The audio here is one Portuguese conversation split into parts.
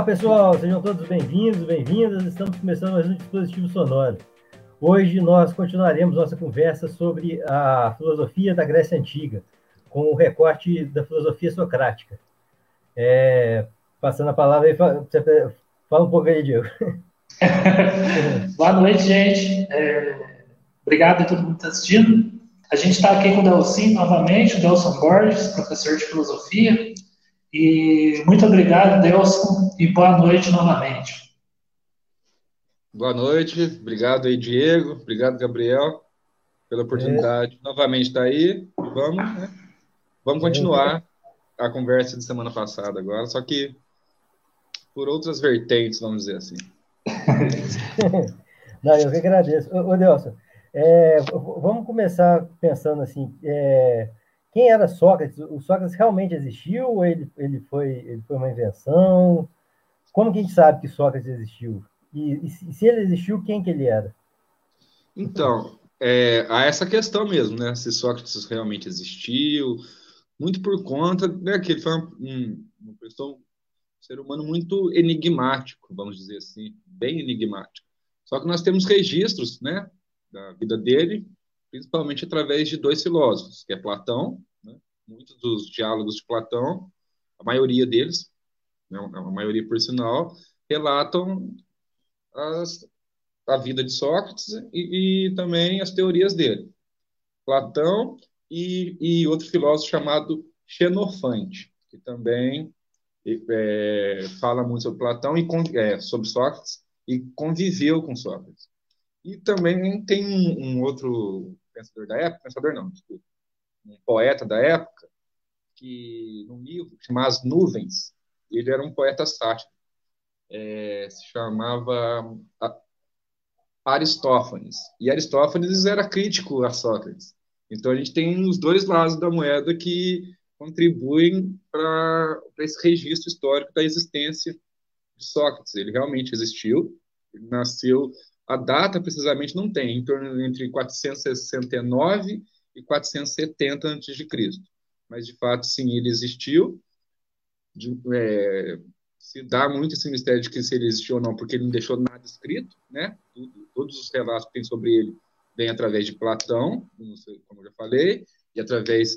Olá, pessoal, sejam todos bem-vindos, bem-vindas. Estamos começando mais um dispositivo sonoro. Hoje nós continuaremos nossa conversa sobre a filosofia da Grécia Antiga, com o recorte da filosofia socrática. É, passando a palavra aí, fala, um pouco aí, Diego. Boa noite, gente. É, obrigado a todo mundo que está assistindo. A gente está aqui com o Delcim novamente, o Delson Borges, professor de filosofia. E muito obrigado, Delson, e boa noite novamente. Boa noite, obrigado aí, Diego, obrigado, Gabriel, pela oportunidade é. novamente estar aí. Vamos, né? Vamos continuar a conversa de semana passada agora, só que por outras vertentes, vamos dizer assim. Não, eu que agradeço. Ô, Delson, é, vamos começar pensando assim, é, quem era Sócrates? O Sócrates realmente existiu ou ele, ele, foi, ele foi uma invenção? Como que a gente sabe que Sócrates existiu? E, e se ele existiu, quem que ele era? Então, é, há essa questão mesmo, né? Se Sócrates realmente existiu, muito por conta né, que ele foi um, uma pessoa, um ser humano muito enigmático, vamos dizer assim, bem enigmático. Só que nós temos registros, né, da vida dele, principalmente através de dois filósofos, que é Platão, né? muitos dos diálogos de Platão, a maioria deles, né? a maioria por sinal, relatam as, a vida de Sócrates e, e, também as teorias dele. Platão e, e outro filósofo chamado Xenofante, que também é, fala muito sobre Platão e é, sobre Sócrates e conviveu com Sócrates. E também tem um, um, outro pensador da época, pensador não, desculpa, um poeta da época, que num livro chamado As Nuvens, ele era um poeta sátiro, é, se chamava Aristófanes. E Aristófanes era crítico a Sócrates. Então a gente tem os dois lados da moeda que contribuem para esse registro histórico da existência de Sócrates. Ele realmente existiu, ele nasceu a data, precisamente, não tem, em torno entre 469 e 470 a.C. Mas, de fato, sim, ele existiu. De, é, se dá muito esse mistério de que se ele existiu ou não, porque ele não deixou nada escrito, né? Todos os relatos que tem sobre ele vêm através de Platão, como eu já falei, e através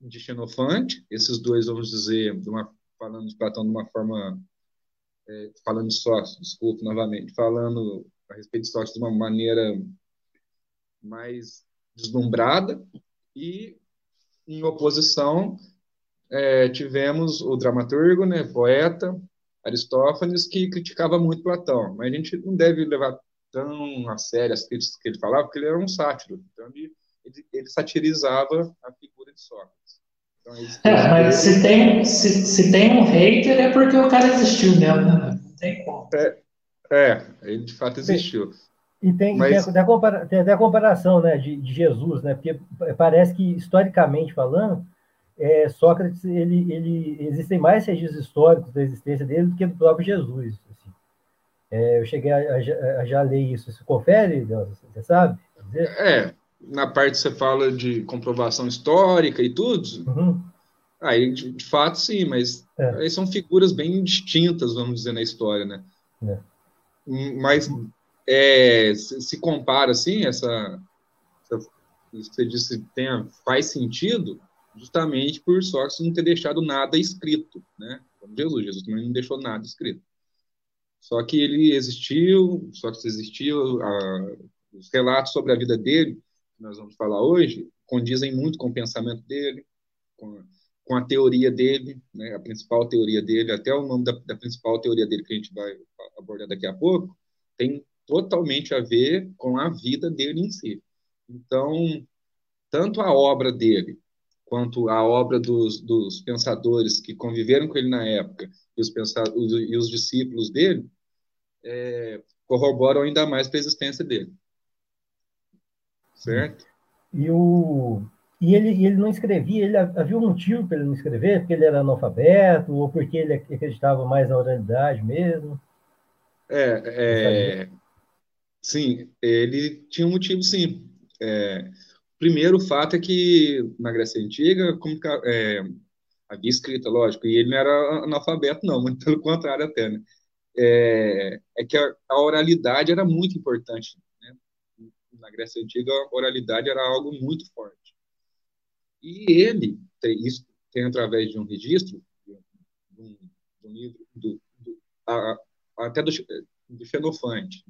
de Xenofante. Esses dois, vamos dizer, de uma, falando de Platão de uma forma, é, falando só, desculpe novamente, falando a respeito de Sócrates de uma maneira mais deslumbrada e em oposição é, tivemos o dramaturgo, né, poeta Aristófanes que criticava muito Platão, mas a gente não deve levar tão a sério as críticas que ele falava, porque ele era um sátiro, então ele, ele, ele satirizava a figura de Sócrates. Então, é, mas se tem, se, se tem um hater é porque o cara existiu mesmo, né? Não tem como. É, é, ele de fato existiu. E tem, Mas... tem, até, tem até a comparação né, de, de, Jesus, né? Porque parece que, historicamente falando, é, Sócrates, ele, ele, existem mais registros históricos da existência dele do que do próprio Jesus. Assim. É, eu cheguei a, a, a, já ler isso. Você confere, você sabe? É, na parte que você fala de comprovação histórica e tudo, uhum. aí de, de, fato sim, mas é. aí são figuras bem distintas, vamos dizer, na história, né? É mas é, se, compara assim, essa, essa você disse tem, faz sentido justamente por Sócrates não ter deixado nada escrito, né? Como Jesus, Jesus também não deixou nada escrito. Só que ele existiu, Sócrates existiu, a, os relatos sobre a vida dele, que nós vamos falar hoje, condizem muito com o pensamento dele, com, com a teoria dele, né, a principal teoria dele, até o nome da, da principal teoria dele que a gente vai abordar daqui a pouco, tem totalmente a ver com a vida dele em si. Então, tanto a obra dele, quanto a obra dos, dos pensadores que conviveram com ele na época, e os, pensadores, e os discípulos dele, é, corroboram ainda mais para a existência dele. Certo? E, o, e ele, ele não escrevia, ele havia um motivo para ele não escrever, porque ele era analfabeto, ou porque ele acreditava mais na oralidade mesmo? É, é, sim, ele tinha um motivo, sim. É, primeiro, o fato é que na Grécia Antiga é, havia escrita, lógico, e ele não era analfabeto, não, muito pelo contrário até, né? é, é que a, a, oralidade era muito importante. Né? Na Grécia Antiga, a oralidade era algo muito forte. E ele, tem, isso tem através de um registro, de um, de um livro, do, do, a, até do, do Xenofante,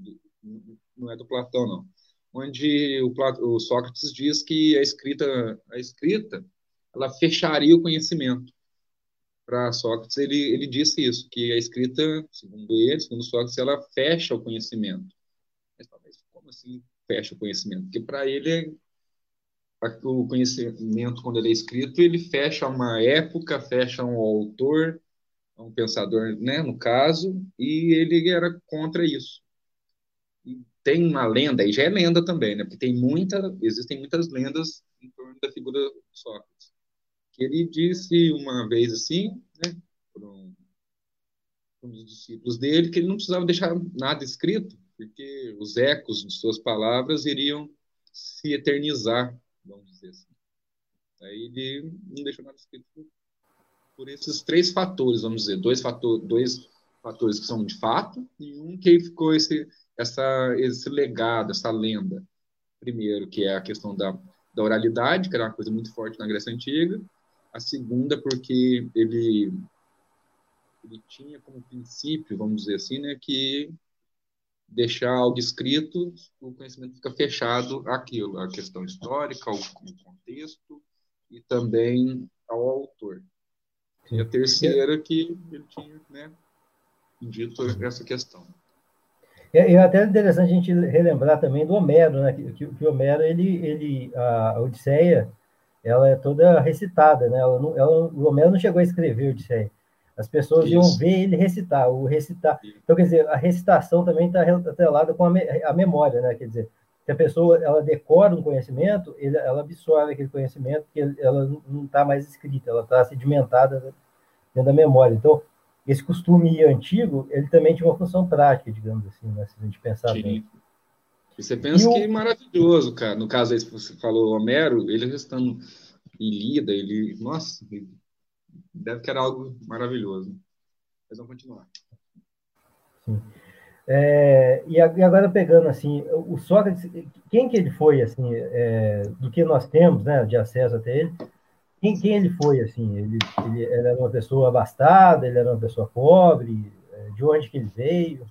não é do Platão, não, onde o, o Sócrates diz que a escrita, a escrita ela fecharia o conhecimento para Sócrates, ele, ele disse isso, que a escrita, segundo ele, segundo Sócrates, ela fecha o conhecimento. Mas como assim fecha o conhecimento? Porque para ele, o conhecimento, quando ele é escrito, ele fecha uma época, fecha um autor, um pensador, né, no caso, e ele era contra isso. E tem uma lenda, e já é lenda também, né, porque tem muita, existem muitas lendas em torno da figura de Sócrates ele disse uma vez assim, né, para um, um dos discípulos dele, que ele não precisava deixar nada escrito, porque os ecos de suas palavras iriam se eternizar, vamos dizer assim. Aí ele não deixou nada escrito por esses três fatores, vamos dizer, dois, fator, dois fatores que são de fato e um que ficou esse, essa, esse legado, essa lenda. Primeiro, que é a questão da, da oralidade, que era uma coisa muito forte na Grécia Antiga, a segunda porque ele ele tinha como princípio, vamos dizer assim, né, que deixar algo escrito, o conhecimento fica fechado àquilo, a questão histórica, ao, contexto e também ao autor. E a terceira que ele tinha, né, dito essa questão. É, é até interessante a gente relembrar também do Homero, né, que, que, que o Homero, ele, ele, a Odisseia, ela é toda recitada, né? Ela não, ela, o Homero não chegou a escrever Odisseia. As pessoas Isso. iam ver ele recitar, o recitar. Então, quer dizer, a recitação também está atrelada com a, me, a, memória, né? Quer dizer, se a pessoa ela decora um conhecimento, ele, ela absorve aquele conhecimento, que ela não está mais escrita, ela está sedimentada dentro da memória. Então, esse costume antigo, ele também tinha uma função prática, digamos assim, né? se a gente pensar Sim. bem. E você pensa e que é maravilhoso, cara. No caso aí, você falou Homero, ele estando em Lida, ele. Nossa, deve que era algo maravilhoso. Mas vamos continuar. Sim. É, e agora pegando assim, o Sócrates, quem que ele foi assim, é, do que nós temos, né, de acesso até ele, quem, quem ele foi assim? Ele, ele, ele, era uma pessoa abastada, ele era uma pessoa pobre, é, de onde que ele veio?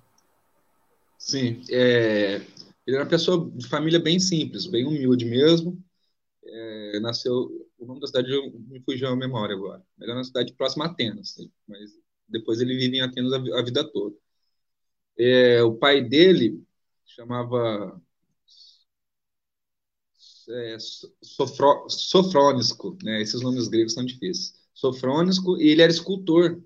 Sim, é, ele era uma pessoa de família bem simples, bem humilde mesmo. É, nasceu, o nome da cidade me fugiu a memória agora. Ele era uma cidade próxima a Atenas, mas depois ele vive em Atenas a, a vida toda. É, o pai dele chamava é, Sofro, Sofrônisco, né? Esses nomes gregos são difíceis. Sofrônisco, e ele era escultor.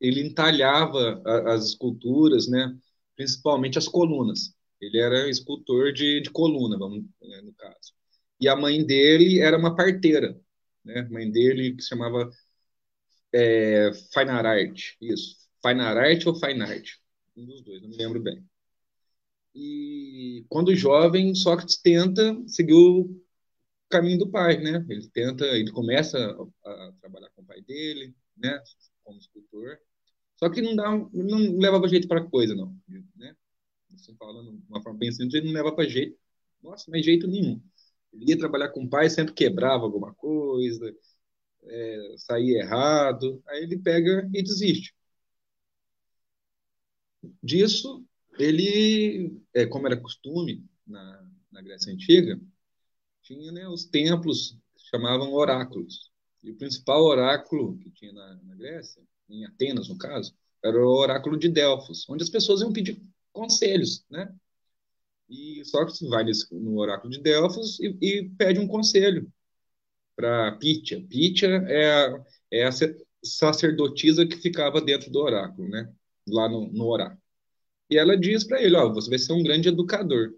Ele entalhava as esculturas, né? Principalmente as colunas. Ele era escultor de, de coluna, vamos, né, no caso. E a mãe dele era uma parteira, né? A mãe dele que se chamava é, Fine Art, isso. Fine Art ou Fine Art? Um dos dois, não me lembro bem. E quando jovem, Sócrates tenta seguir o caminho do pai, né? Ele tenta, ele começa a, a trabalhar com o pai dele, né? Como escultor. Só que não dá, não levava jeito para coisa, não, né? assim, falando de uma forma bem simples, ele não para jeito. Nossa, é jeito nenhum. Ele ia trabalhar com o pai, sempre quebrava alguma coisa, é, saía errado, aí ele pega e desiste. Disso, ele, é, como era costume na, na Grécia Antiga, tinha né, os templos que chamavam oráculos. E o principal oráculo que tinha na, na Grécia, em Atenas, no caso, era o oráculo de Delfos, onde as pessoas iam pedir conselhos, né? E Sócrates vai nesse, no oráculo de Delfos e, e pede um conselho para Pítia. Pítia é é a sacerdotisa que ficava dentro do oráculo, né? Lá no, no oráculo. E ela diz para ele, ó, você vai ser um grande educador.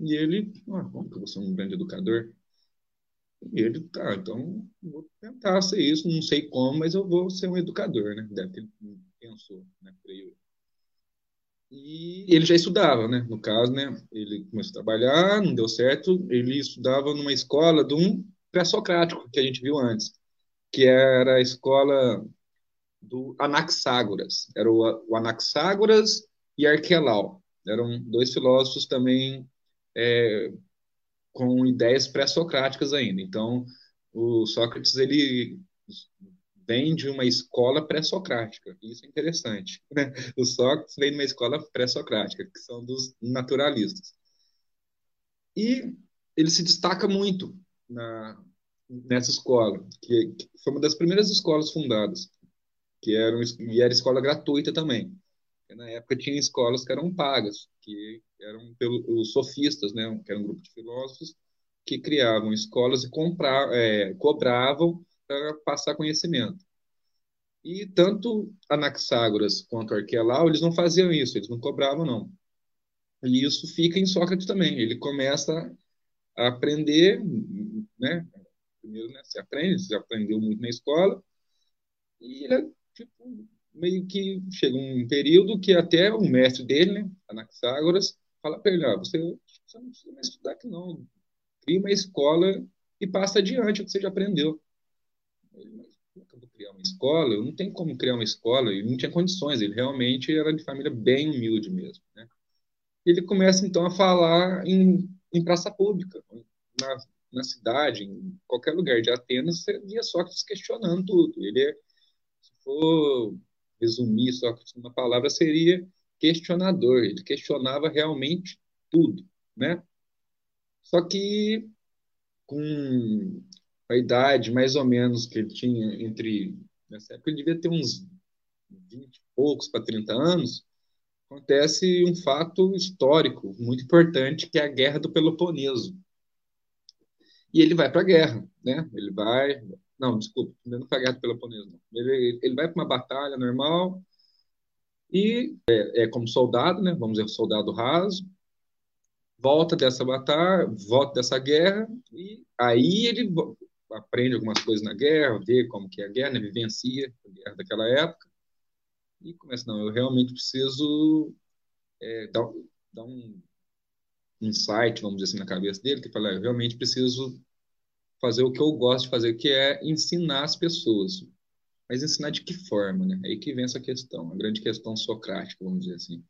E ele, ah, como que eu vou ser um grande educador? E ele, tá, então vou tentar ser isso, não sei como, mas eu vou ser um educador, né? Deve ter pensou, né? Creio e ele já estudava, né? No caso, né? Ele começou a trabalhar, não deu certo. Ele estudava numa escola de um pré-socrático que a gente viu antes, que era a escola do Anaxágoras. Era o, o Anaxágoras e Arquelau. Eram dois filósofos também é, com ideias pré-socráticas ainda. Então, o Sócrates ele vem de uma escola pré-socrática. Isso é interessante. O Sócrates vem de uma escola pré-socrática, que são dos naturalistas. E ele se destaca muito na, nessa escola, que, que, foi uma das primeiras escolas fundadas, que era, e era escola gratuita também. Na época tinha escolas que eram pagas, que eram pelos sofistas, né, que era um grupo de filósofos que criavam escolas e comprar, é, cobravam para passar conhecimento. E tanto Anaxágoras quanto Arquelau, eles não faziam isso, eles não cobravam, não. E isso fica em Sócrates também. Ele começa a aprender, né? Primeiro, né, você aprende, você aprendeu muito na escola, e ele tipo, meio que chega um período que até o mestre dele, né, Anaxágoras, fala para ele, ah, você, você não precisa mais estudar aqui não, cria uma escola e passa adiante o que você já aprendeu. Ele, mas como é eu vou criar uma escola? Eu não tenho como criar uma escola, ele não tinha condições, ele realmente era de família bem humilde mesmo, né? Ele começa então a falar em, em praça pública, na, na cidade, em qualquer lugar de Atenas, você via Sócrates questionando tudo. Ele, é, for resumir Sócrates numa palavra, seria questionador. Ele questionava realmente tudo, né? Só que com a idade mais ou menos que ele tinha entre nessa época ele devia ter uns 20 e poucos para 30 anos, acontece um fato histórico muito importante que é a Guerra do Peloponeso. E ele vai para a guerra, né? Ele vai, não, desculpa, não foi a Guerra do Peloponeso, não. Ele, ele vai para uma batalha normal e é, é como soldado, né? Vamos dizer, soldado raso, volta dessa batalha, volta dessa guerra, e aí ele aprende algumas coisas na guerra, vê como que é a guerra, né, vivencia a guerra daquela época, e começa, não, eu realmente preciso é, dar, dar um insight, vamos dizer assim, na cabeça dele, que fala, eu realmente preciso fazer o que eu gosto de fazer, que é ensinar as pessoas. Mas ensinar de que forma, né? Aí que vem essa questão, a grande questão socrática, vamos dizer assim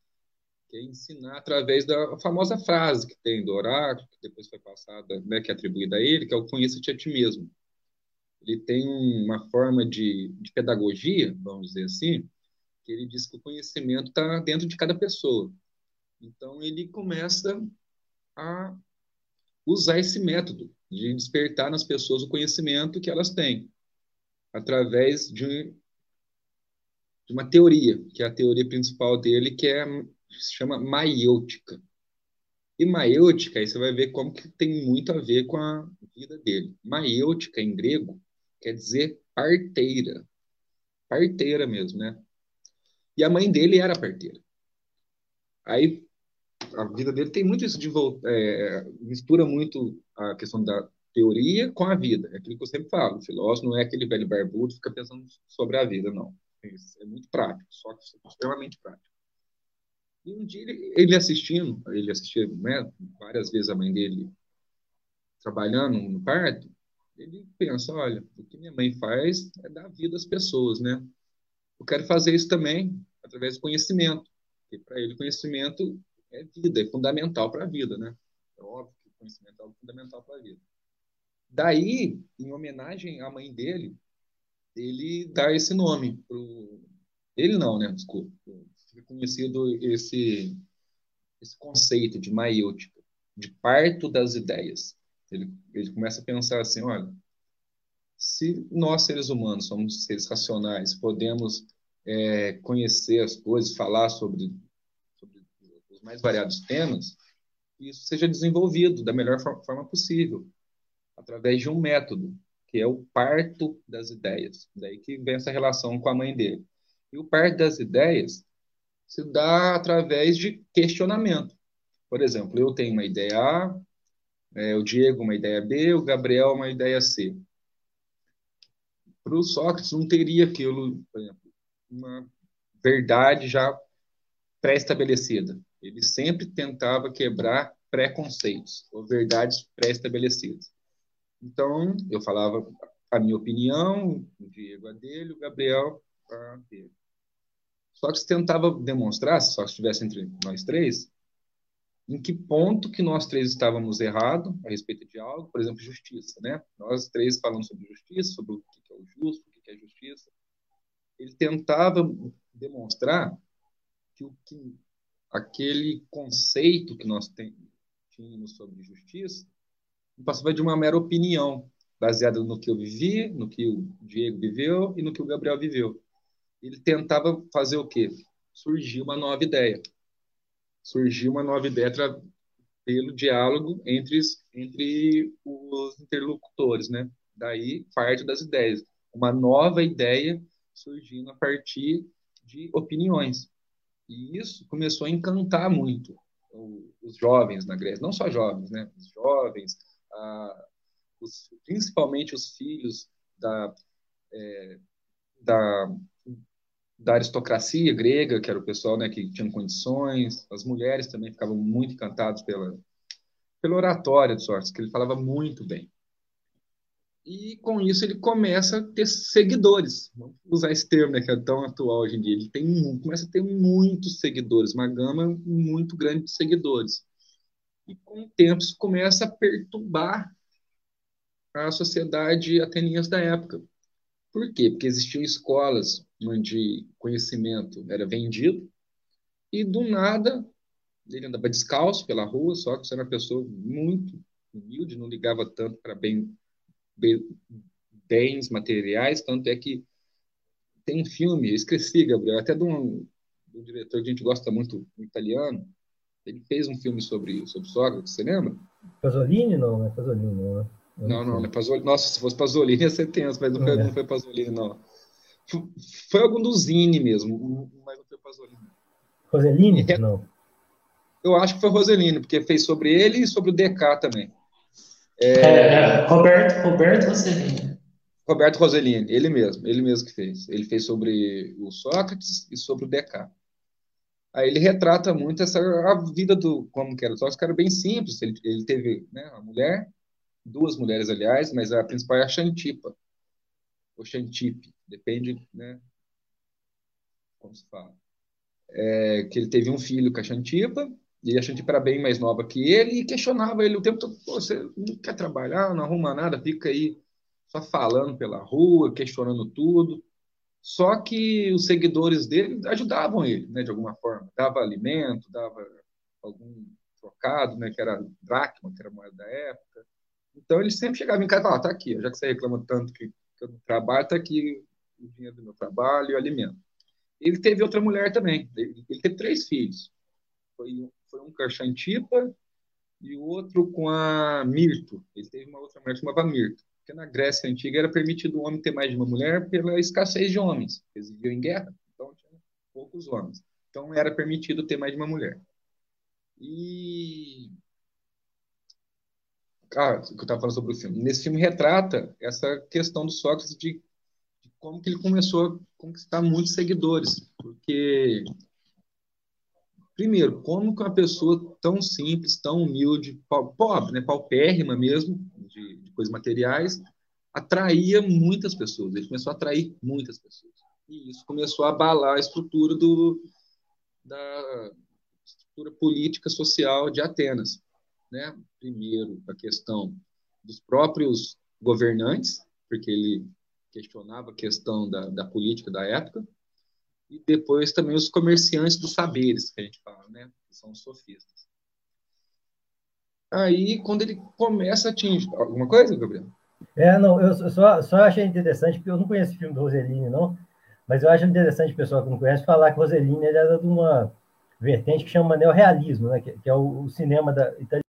que é ensinar através da famosa frase que tem do oráculo, que depois foi passada, né, que é atribuída a ele, que é o conheça-te a ti mesmo. Ele tem uma forma de, de pedagogia, vamos dizer assim, que ele diz que o conhecimento está dentro de cada pessoa. Então, ele começa a usar esse método de despertar nas pessoas o conhecimento que elas têm, através de, de uma teoria, que é a teoria principal dele, que é se chama maiêutica. E maiêutica, aí você vai ver como que tem muito a ver com a vida dele. Maiêutica, em grego, quer dizer parteira. Parteira mesmo, né? E a mãe dele era parteira. Aí a vida dele tem muito isso de é, mistura muito a questão da teoria com a vida. É aquilo que eu sempre falo. O filósofo não é aquele velho barbudo que fica pensando sobre a vida, não. É muito prático, só que extremamente prático. E um dia ele, ele assistindo, ele assistia né, várias vezes a mãe dele trabalhando no parto, ele pensa, olha, o que minha mãe faz é dar vida às pessoas, né? Eu quero fazer isso também através do conhecimento, porque para ele conhecimento é vida, é fundamental para a vida, né? É óbvio que o conhecimento é fundamental para a vida. Daí, em homenagem à mãe dele, ele dá esse nome pro ele não, né? Desculpa conhecido esse, esse conceito de maiêutica, de parto das ideias. Ele, ele começa a pensar assim, olha, se nós, seres humanos, somos seres racionais, podemos é, conhecer as coisas, falar sobre os mais variados temas, isso seja desenvolvido da melhor forma possível, através de um método, que é o parto das ideias. Daí que vem essa relação com a mãe dele. E o parto das ideias se dá através de questionamento. Por exemplo, eu tenho uma ideia A, é, o Diego uma ideia B, o Gabriel uma ideia C. Para o Sócrates não teria aquilo, por exemplo, uma verdade já pré-estabelecida. Ele sempre tentava quebrar preconceitos ou verdades pré-estabelecidas. Então, eu falava a minha opinião, o Diego a dele, o Gabriel para ter. Sócrates tentava demonstrar, se só estivesse entre nós três, em que ponto que nós três estávamos errados a respeito de algo, por exemplo, justiça, né? Nós três falamos sobre justiça, sobre o que é o justo, o que é justiça. Ele tentava demonstrar que, o que aquele conceito que nós tínhamos sobre justiça não passava de uma mera opinião, baseada no que eu vivi, no que o Diego viveu e no que o Gabriel viveu. Ele tentava fazer o quê? Surgiu uma nova ideia. Surgiu uma nova ideia pelo diálogo entre, entre os interlocutores, né? Daí parte das ideias. Uma nova ideia surgindo a partir de opiniões. E isso começou a encantar muito os jovens na Grécia, não só jovens, né? Os jovens, os, principalmente os filhos da, é, da, da aristocracia grega, que era o pessoal né, que tinha condições, as mulheres também ficavam muito encantadas pela, pela oratória de Sócrates, que ele falava muito bem. E com isso ele começa a ter seguidores. Vamos usar esse termo, né, que é tão atual hoje em dia. Ele tem, começa a ter muitos seguidores, uma gama muito grande de seguidores. E com o tempo isso começa a perturbar a sociedade ateniense da época. Por quê? Porque existiam escolas onde conhecimento era vendido e do nada ele andava descalço pela rua, só que era uma pessoa muito humilde, não ligava tanto para bem, bens materiais, tanto é que tem um filme, eu esqueci, Gabriel, até de um, de um diretor que a gente gosta muito, um italiano, ele fez um filme sobre, sobre Sócrates, você lembra? Pasolini? Não, não é Pasolini, não. Né? Não, não, não é Pasolini. Nossa, se fosse Pasolini ia ser tenso, mas não, foi, é. não foi Pasolini, não. Foi algum do Zine mesmo, mas não foi Pasolini. Roselini? É, não. Eu acho que foi Roselini, porque fez sobre ele e sobre o DK também. É, é, Roberto, Roberto Roselini. Roberto Roselini, ele mesmo, ele mesmo que fez. Ele fez sobre o Sócrates e sobre o DK. Aí ele retrata muito essa a vida do como que era o Sócrates, que era bem simples. Ele, ele teve né, uma mulher, duas mulheres, aliás, mas a principal é a Xantipa, ou Xantipe, depende, né, como se fala. É, que ele teve um filho com a Xantipa, e a Xantipa era bem mais nova que ele, e questionava ele o tempo todo, você não quer trabalhar, não arruma nada, fica aí só falando pela rua, questionando tudo. Só que os seguidores dele ajudavam ele, né, de alguma forma. Dava alimento, dava algum trocado, né, que era dracma, que era moeda da época. Então ele sempre chegava em casa e falava, tá aqui, já que você reclama tanto que, que eu não trabalho, tá aqui o dinheiro do meu trabalho e o alimento. Ele teve outra mulher também, ele teve três filhos. Foi, foi um com a Xantipa e o outro com a Mirto. Ele teve uma outra mulher que chamava Mirto. Porque na Grécia Antiga era permitido o homem ter mais de uma mulher pela escassez de homens. Eles viviam em guerra, então tinha poucos homens. Então era permitido ter mais de uma mulher. E. Ah, o que eu estava falando sobre o filme. Nesse filme retrata essa questão do Sócrates de, de como que ele começou a conquistar muitos seguidores. Porque Primeiro, como que uma pessoa tão simples, tão humilde, pobre, né, paupérrima mesmo, de, de coisas materiais, atraía muitas pessoas. Ele começou a atrair muitas pessoas. E isso começou a abalar a estrutura do, da estrutura política social de Atenas. Né? Primeiro, a questão dos próprios governantes, porque ele questionava a questão da, da política da época, e depois também os comerciantes dos saberes, que a gente fala, né? Que são os sofistas. Aí, quando ele começa a atingir. Alguma coisa, Gabriel? É, não, eu só, só achei interessante, porque eu não conheço o filme do Rossellini, não, mas eu acho interessante pessoal que não conhece falar que Rossellini ele era de uma vertente que chama neorrealismo, né? que, que é o, o cinema da italiano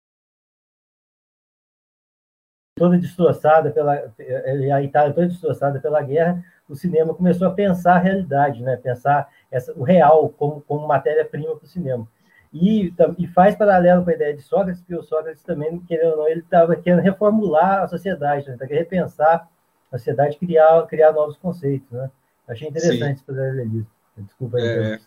toda destroçada pela a Itália toda destroçada pela guerra, o cinema começou a pensar a realidade, né? Pensar essa, o real como, como matéria-prima para o cinema. E, e faz paralelo com a ideia de Sócrates, porque o Sócrates também, querendo ou não, ele estava querendo reformular a sociedade, né? Tá querendo repensar a sociedade, criar, criar novos conceitos, né? Achei interessante esse paralelismo. Desculpa aí. É...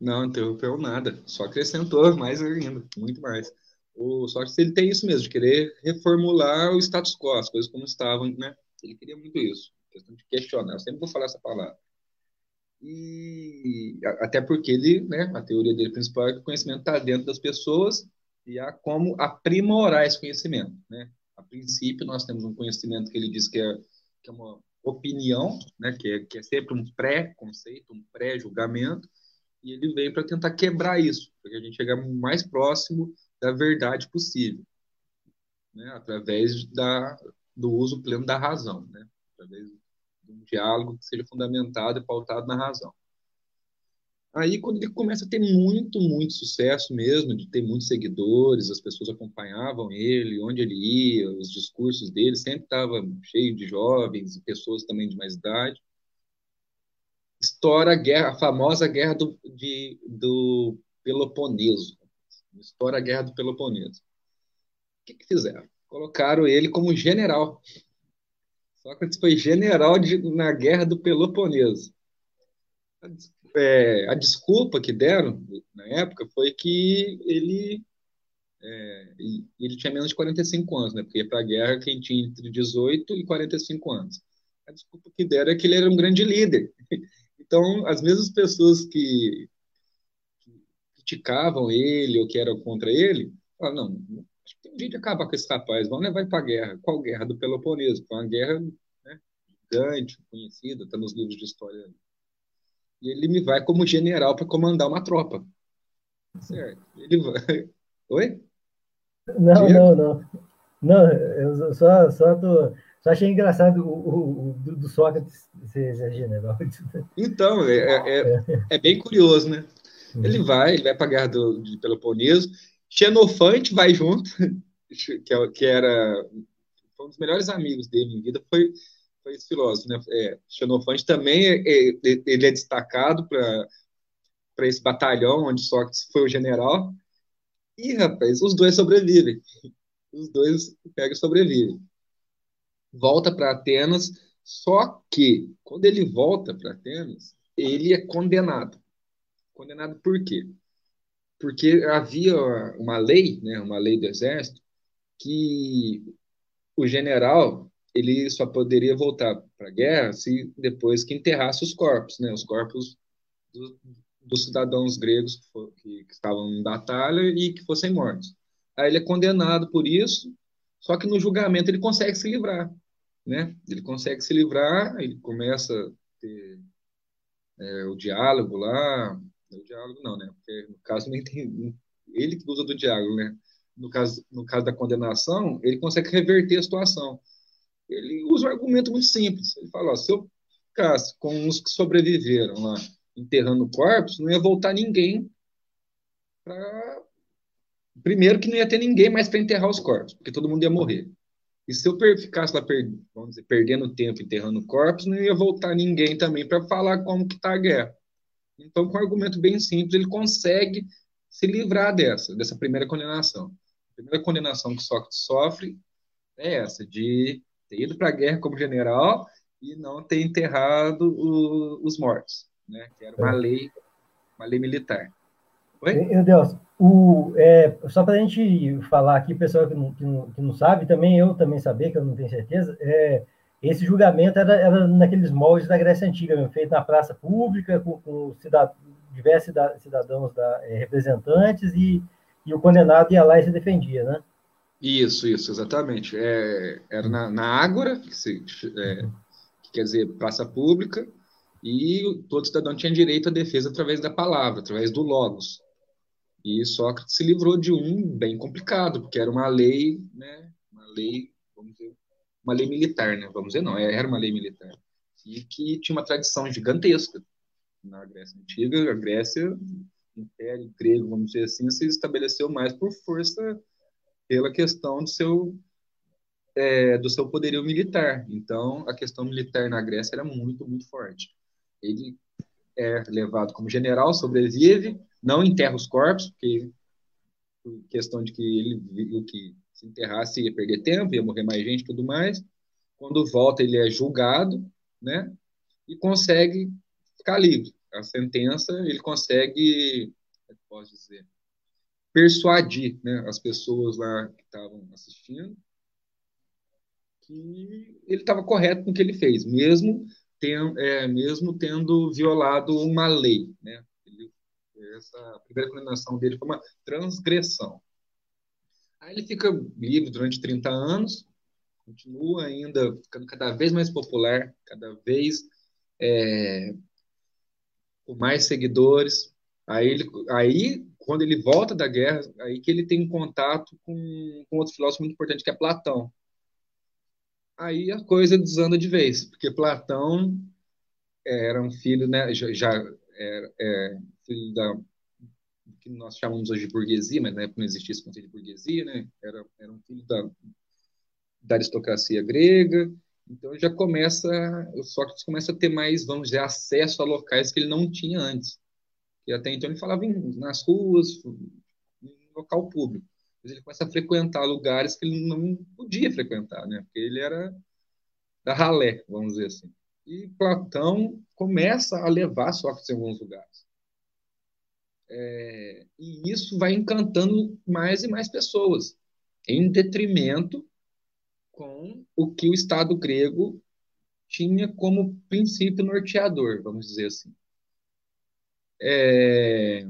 Não, interrompeu nada. Só acrescentou mais ainda, muito mais o Sócrates ele tem isso mesmo, de querer reformular o status quo, as coisas como estavam, né? Ele queria muito isso, questão de questionar. Eu sempre vou falar essa palavra. e até porque ele, né, a teoria dele principal é que o conhecimento está dentro das pessoas e há como aprimorar esse conhecimento, né? A princípio, nós temos um conhecimento que ele diz que é, que é uma opinião, né, que, é, que é sempre um pré-conceito, um pré-julgamento, e ele veio para tentar quebrar isso, para que a gente chegue mais próximo da verdade possível, né, através da, do uso pleno da razão, né, através de um diálogo que seja fundamentado e pautado na razão. Aí, quando ele começa a ter muito, muito sucesso mesmo, de ter muitos seguidores, as pessoas acompanhavam ele, onde ele ia, os discursos dele, sempre estava cheio de jovens e pessoas também de mais idade. Estoura a guerra, a famosa guerra do, de, do Peloponeso. Estoura a guerra do Peloponeso. O que, que fizeram? Colocaram ele como general. Sócrates foi general de, na guerra do Peloponeso é, a desculpa que deram na época foi que ele é, ele tinha menos de 45 anos, né? Porque para a guerra quem tinha entre 18 e 45 anos. A desculpa que deram é que ele era um grande líder. Então, as mesmas pessoas que criticavam ele ou que eram contra ele, falaram, não, acho que tem jeito de acabar com esse rapaz, vamos levar ele para a guerra. Qual guerra? Do Peloponeso. Foi uma guerra né, gigante, conhecida, está nos livros de história e ele me vai como general para comandar uma tropa. Certo. Ele vai. Oi? Não, Diego? não, não. Não, eu só, só, tô, só achei engraçado o, o, o do Sócrates ser, ser general. Então, é, é, é, é bem curioso, né? Uhum. Ele vai, ele vai guerra do, de Peloponeso. Xenofante vai junto, que, é que era um dos melhores amigos dele em vida, foi foi esse filósofo, né? É, Xenofante também é, é, ele é destacado para esse batalhão onde Sócrates foi o general. E, rapaz, os dois sobrevivem. Os dois pegam e sobrevivem. Volta para Atenas, só que quando ele volta para Atenas, ele é condenado. Condenado por quê? Porque havia uma lei, né, uma lei do exército, que o general ele só poderia voltar para a guerra se depois que enterrasse os corpos, né, os corpos do, dos cidadãos gregos que, for, que, que, estavam em batalha e que fossem mortos. Aí ele é condenado por isso, só que no julgamento ele consegue se livrar, né? Ele consegue se livrar, ele começa a ter é, o diálogo lá, o diálogo não, né? Porque no caso nem tem ele que usa do diálogo, né? No caso, no caso da condenação, ele consegue reverter a situação ele usa um argumento muito simples. Ele fala: ó, se eu ficasse com os que sobreviveram lá enterrando corpos, não ia voltar ninguém. Primeiro, que não ia ter ninguém mais para enterrar os corpos, porque todo mundo ia morrer. E se eu ficasse lá, per... dizer, perdendo tempo enterrando corpos, não ia voltar ninguém também para falar como que está a guerra. Então, com um argumento bem simples, ele consegue se livrar dessa, dessa primeira condenação. A primeira condenação que Sócrates sofre é essa, de ter ido para a guerra como general e não ter enterrado o, os mortos, né? Que era uma é. lei, uma lei militar. Oi? Meu Deus, o, é, só para a gente falar aqui, pessoal que não, que não, que, não, sabe, também eu também saber, que eu não tenho certeza, é, esse julgamento era, era naqueles moldes da Grécia Antiga, feito na praça pública, com, com cidad, diversos cidadãos da, é, representantes, e, e o condenado ia lá e se defendia, né? Isso, isso, exatamente. É, era na, na Ágora, que, se, é, que quer dizer praça pública, e todo cidadão tinha direito à defesa através da palavra, através do logos. E Sócrates se livrou de um bem complicado, porque era uma lei, né, uma lei, uma lei militar, né, vamos dizer, não, era uma lei militar, e que tinha uma tradição gigantesca na Grécia Antiga. A Grécia, Império Grego, vamos dizer assim, se estabeleceu mais por força pela questão do seu é, do seu poderio militar. Então, a questão militar na Grécia era muito, muito forte. Ele é levado como general, sobrevive, não enterra os corpos, porque questão de que ele viu que se enterrasse ia perder tempo, ia morrer mais gente, tudo mais. Quando volta, ele é julgado, né? E consegue ficar livre. A sentença, ele consegue, posso dizer, persuadir né, as pessoas lá que estavam assistindo que ele estava correto com o que ele fez, mesmo tem, é, mesmo tendo violado uma lei. Né? Essa primeira condenação dele foi uma transgressão. Aí ele fica livre durante 30 anos, continua ainda ficando cada vez mais popular, cada vez é, com mais seguidores. Aí, ele, aí, quando ele volta da guerra, aí que ele tem contato com, com outro filósofo muito importante, que é Platão. Aí a coisa desanda de vez, porque Platão era um filho, né, já, já era é, filho da que nós chamamos hoje de burguesia, mas na época não existia esse conceito de burguesia, né? Era, era um filho da, da aristocracia grega, então já começa, o Sócrates começa a ter mais, vamos dizer, acesso a locais que ele não tinha antes. E até então ele falava em, nas ruas, em local público. Mas ele começa a frequentar lugares que ele não podia frequentar, né? Porque ele era da ralé, vamos dizer assim. E Platão começa a levar Sócrates em alguns lugares. É, e isso vai encantando mais e mais pessoas, em detrimento com o que o Estado grego tinha como princípio norteador, vamos dizer assim. É,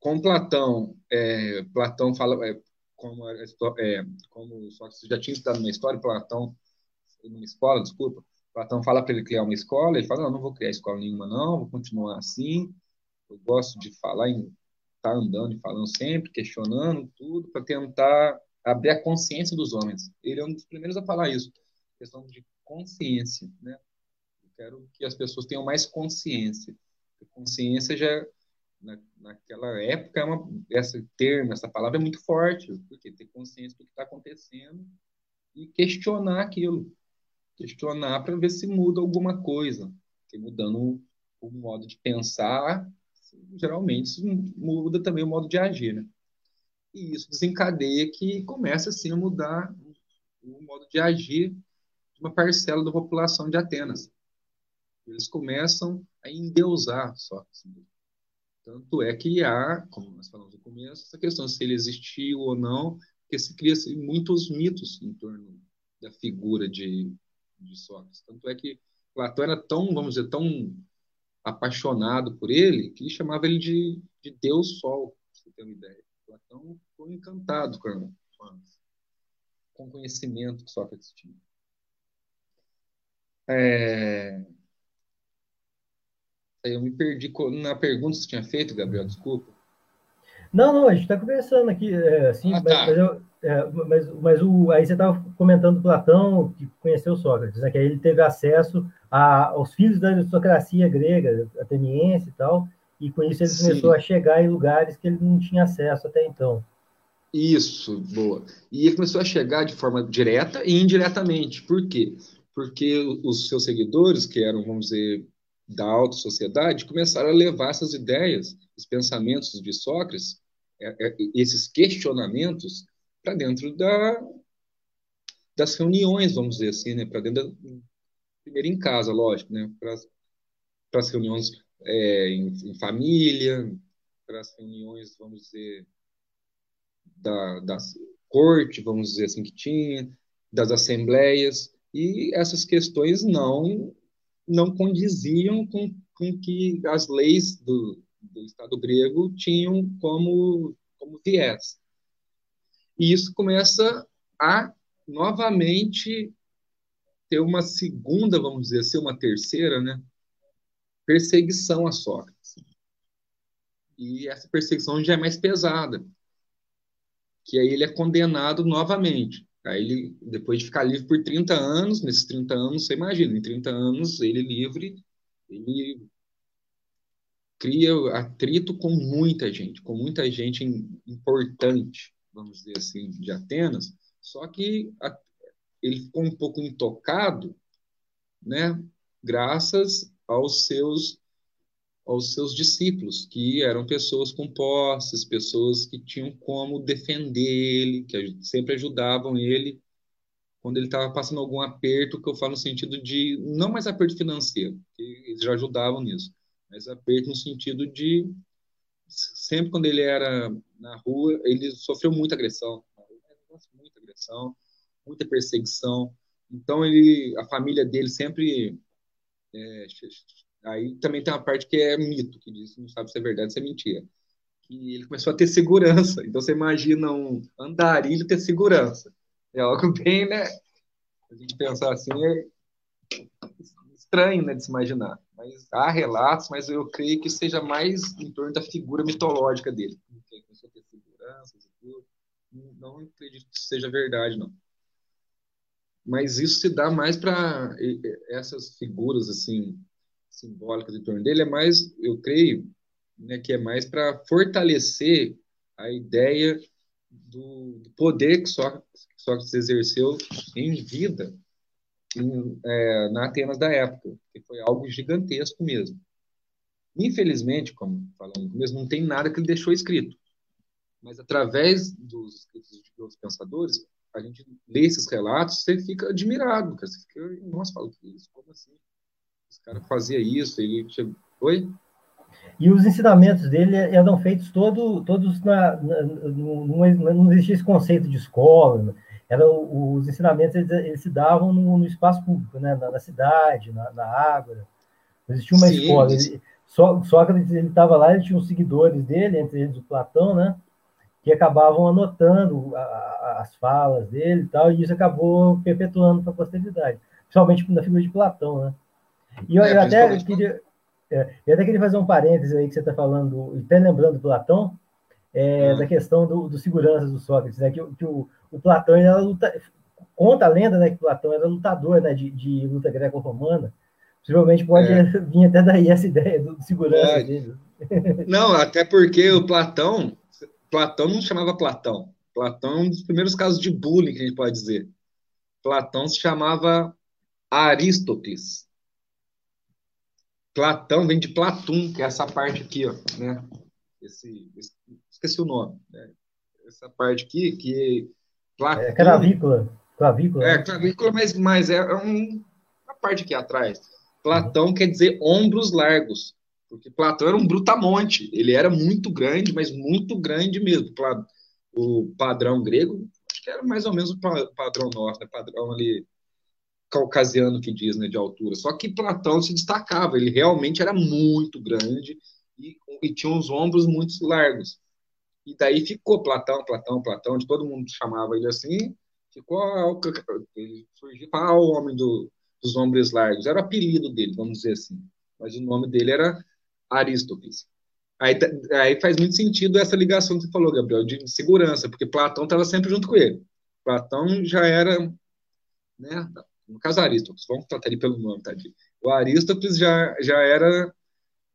com Platão, é, Platão fala, é, como, é, como Sócrates já tinha estudado numa história, Platão, numa escola, desculpa, Platão fala para ele criar uma escola, ele fala, não, não vou criar escola nenhuma não, vou continuar assim, eu gosto de falar, estar tá andando e falando sempre, questionando tudo, para tentar abrir a consciência dos homens. Ele é um dos primeiros a falar isso, questão de consciência, né? Eu quero que as pessoas tenham mais consciência. Consciência já na, naquela época é uma, esse termo, essa palavra é muito forte, porque ter consciência do que está acontecendo e questionar aquilo, questionar para ver se muda alguma coisa, porque mudando o modo de pensar, geralmente isso muda também o modo de agir, né? E isso desencadeia que começa assim a mudar o modo de agir de uma parcela da população de Atenas. Eles começam a endeusar Sócrates. Tanto é que há, como nós falamos no começo, essa questão se ele existiu ou não, porque se cria assim, muitos mitos em torno da figura de, de Sócrates. Tanto é que Platão era tão, vamos dizer, tão apaixonado por ele que chamava ele de, de Deus Sol, para você ter uma ideia. Platão ficou encantado com, com o conhecimento que Sócrates tinha. É... Eu me perdi na pergunta que você tinha feito, Gabriel, desculpa. Não, não, a gente está conversando aqui, é, assim, ah, tá. mas, eu, é, mas, mas, o, aí você estava comentando Platão, que conheceu Sócrates, né, que aí ele teve acesso a, aos filhos da aristocracia grega, ateniense e tal, e com isso ele Sim. começou a chegar em lugares que ele não tinha acesso até então. Isso, boa. E ele começou a chegar de forma direta e indiretamente. Por quê? Porque os seus seguidores, que eram, vamos dizer, da alta sociedade, começaram a levar essas ideias, os pensamentos de Sócrates, é, é, esses questionamentos, para dentro da, das reuniões, vamos dizer assim, né? para dentro da, primeiro em casa, lógico, né? para as reuniões é, em, em, família, para as reuniões, vamos dizer, da, da corte, vamos dizer assim, que tinha, das assembleias, e essas questões não não condiziam com, com que as leis do, do Estado grego tinham como, como viés. E isso começa a novamente ter uma segunda, vamos dizer assim, uma terceira, né? perseguição a Sócrates. E essa perseguição já é mais pesada, que aí ele é condenado novamente. Aí ele, depois de ficar livre por 30 anos, nesses 30 anos, você imagina, em 30 anos, ele livre, ele cria atrito com muita gente, com muita gente importante, vamos dizer assim, de Atenas, só que a, ele ficou um pouco intocado, né, graças aos seus aos seus discípulos, que eram pessoas com posses, pessoas que tinham como defender ele, que sempre ajudavam ele quando ele estava passando algum aperto, que eu falo no sentido de não mais aperto financeiro, que eles já ajudavam nisso, mas aperto no sentido de sempre quando ele era na rua, ele sofreu muita agressão, muita agressão, muita perseguição. Então ele, a família dele sempre é, aí também tem uma parte que é mito, que diz, não sabe se é verdade, se é mentira. Que ele começou a ter segurança. Então você imagina um andarilho ter segurança. É algo bem, né? A gente pensar assim é estranho, né, de se imaginar. Mas há relatos, mas eu creio que seja mais em torno da figura mitológica dele. Que começou a ter segurança e. Não acredito que seja verdade, não mas isso se dá mais para essas figuras assim simbólicas em torno dele é mais eu creio né, que é mais para fortalecer a ideia do, poder que Sócrates exerceu em vida em, é, na Atenas da época que foi algo gigantesco mesmo infelizmente como falamos mesmo não tem nada que ele deixou escrito mas através dos escritos de outros pensadores a gente lê esses relatos, você fica admirado. Você fica, nossa, fala que isso, como assim? Esse cara fazia isso, ele Oi? E os ensinamentos dele eram feitos todo, todos na, na, não, não existia esse conceito de escola, eram os ensinamentos eles, eles se davam no, no, espaço público, né? na, na cidade, na, na, água. Não existia uma Sim, escola. Ele, só, Sócrates ele estava lá, ele tinha os seguidores dele, entre eles o Platão, né? que acabavam anotando a, a, as falas dele e tal, e isso acabou perpetuando para a posteridade, principalmente na figura de Platão, né? E eu, é, eu até queria, é, eu até queria fazer um parênteses aí que você está falando, até lembrando Platão, é, hum. da questão do, do segurança do Sócrates, né? Que, que o, o Platão era luta, conta a lenda, né, que Platão era lutador, né, de, de luta greco-romana. Possivelmente pode é. vir até daí essa ideia do, do segurança dele. Não, até porque o Platão Platão não chamava Platão. Platão é um dos primeiros casos de bullying que a gente pode dizer. Platão se chamava Aristóteles. Platão vem de Platum, que é essa parte aqui, ó, né? Esse, esse esqueci o nome. Né? Essa parte aqui que Platão, é clavícula, clavícula. É clavícula, mas, mas é um, uma parte aqui atrás. Platão quer dizer ombros largos. Porque Platão era um brutamonte, ele era muito grande, mas muito grande mesmo. O padrão grego, acho que era mais ou menos o padrão nosso, né? padrão ali caucasiano que diz, né, de altura. Só que Platão se destacava, ele realmente era muito grande e, e tinha uns ombros muito largos. E daí ficou Platão, Platão, Platão, de todo mundo chamava ele assim, ficou ele surgiu ah, o homem do, dos ombros largos, era o apelido dele, vamos dizer assim. Mas o nome dele era Aristóteles. Aí, aí faz muito sentido essa ligação que você falou, Gabriel, de segurança, porque Platão estava sempre junto com ele. Platão já era, né, no caso Aristóteles, vamos tratar ele pelo nome, tadinho. O Aristóteles já, já era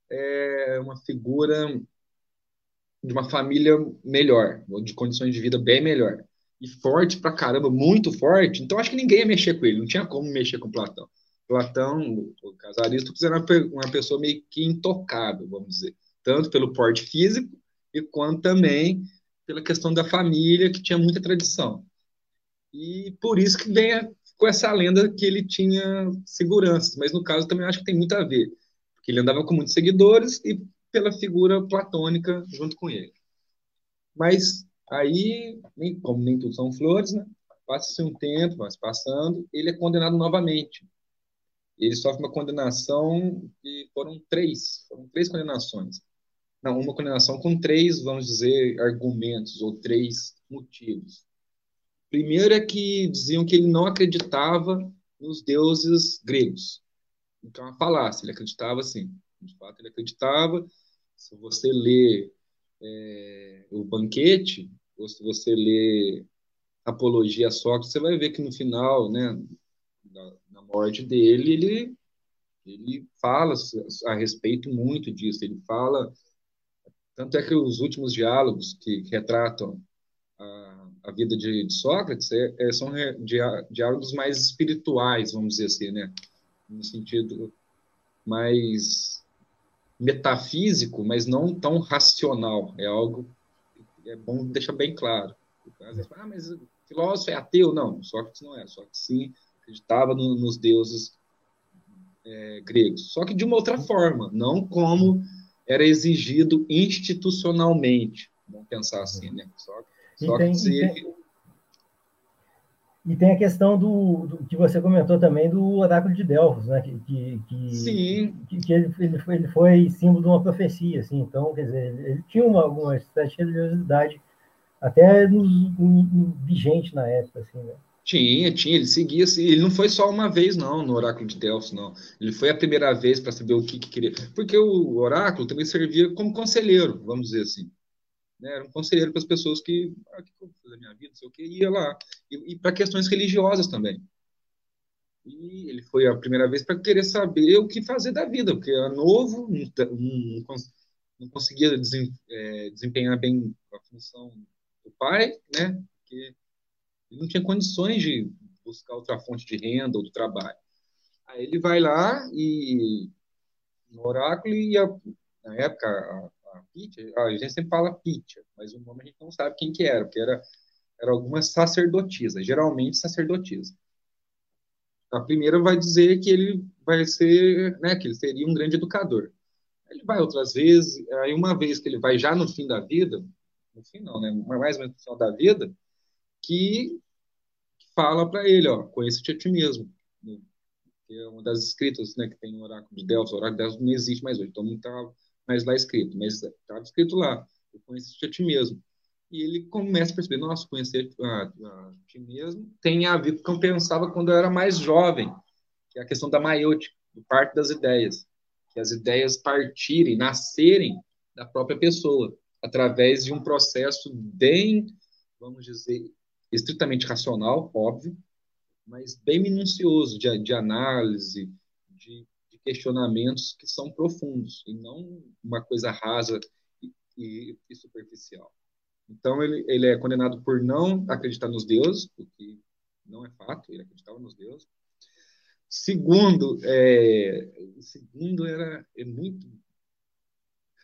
é, uma figura de uma família melhor, de condições de vida bem melhor. E forte pra caramba, muito forte. Então acho que ninguém ia mexer com ele, não tinha como mexer com Platão. Platão, o Aristóteles, era uma pessoa meio que intocável, vamos dizer, tanto pelo porte físico e quanto também pela questão da família, que tinha muita tradição. E por isso que vem com essa lenda que ele tinha seguranças, mas no caso também acho que tem muito a ver, porque ele andava com muitos seguidores e pela figura platônica junto com ele. Mas aí, como nem tudo são flores, né? Passa-se um tempo, vai passando, ele é condenado novamente ele sofre uma condenação e foram três, foram três condenações. Não, uma condenação com três, vamos dizer, argumentos ou três motivos. Primeiro é que diziam que ele não acreditava nos deuses gregos. Então, a falácia, ele acreditava sim. De fato, ele acreditava. Se você lê é, o banquete, ou se você lê Apologia Sócrates, você vai ver que no final, né, da, na morte dele, ele, ele fala a respeito muito disso. Ele fala. Tanto é que os últimos diálogos que, que retratam a, a, vida de, de Sócrates é, é, são diálogos mais espirituais, vamos dizer assim, né? No sentido mais metafísico, mas não tão racional. É algo é bom deixar bem claro. Vezes, ah, mas filósofo é ateu? Não, Sócrates não é. Sócrates sim acreditava no, nos deuses é, gregos, só que de uma outra forma, não como era exigido institucionalmente. Vamos pensar assim, né? Só, só tem, que se... E tem a questão do, do, que você comentou também do oráculo de Delfos, né? Que, que, que Sim. Que, que ele, ele, foi, ele foi símbolo de uma profecia, assim. Então, quer dizer, ele, ele tinha uma, alguma espécie de religiosidade até no, no, no, vigente na época, assim, né? Tinha, tinha, ele seguia, assim, ele não foi só uma vez, não, no oráculo de Delfos, não. Ele foi a primeira vez para saber o que, que, queria. Porque o oráculo também servia como conselheiro, vamos dizer assim. Né? Era um conselheiro para as pessoas que, ah, que eu vou fazer minha vida, não sei o que, ia lá. E, e para questões religiosas também. E ele foi a primeira vez para querer saber o que fazer da vida, porque era novo, não, não, não conseguia é, desempenhar bem a função do pai, né? Porque ele não tinha condições de buscar outra fonte de renda ou do trabalho. Aí ele vai lá e no oráculo e a, na época a, Pitya, a gente sempre fala Pitya, mas o nome a gente não sabe quem que era, porque era era algumas sacerdotisas, geralmente sacerdotisas. A primeira vai dizer que ele vai ser, né, que ele seria um grande educador. Ele vai outras vezes, aí uma vez que ele vai já no fim da vida, no fim não, né, mais ou menos no final da vida, que fala para ele, ó, conheça-te a ti mesmo. Que é uma das escritas, né, que tem no oráculo de Delfos. O oráculo de Delfos não existe mais hoje, então não está mais lá escrito, mas estava escrito lá, conheça-te a ti mesmo. E ele começa a perceber, nossa, conhecer a, a ti mesmo tem a ver com o que eu pensava quando eu era mais jovem, que é a questão da maiútica, do parto das ideias. Que as ideias partirem, nascerem da própria pessoa, através de um processo bem, vamos dizer, estritamente racional, óbvio, mas bem minucioso de, de análise, de, questionamentos que são profundos e não uma coisa rasa e, e, e superficial. Então ele, ele é condenado por não acreditar nos deuses, o que não é fato, ele acreditava nos deuses. Segundo, é, segundo era é muito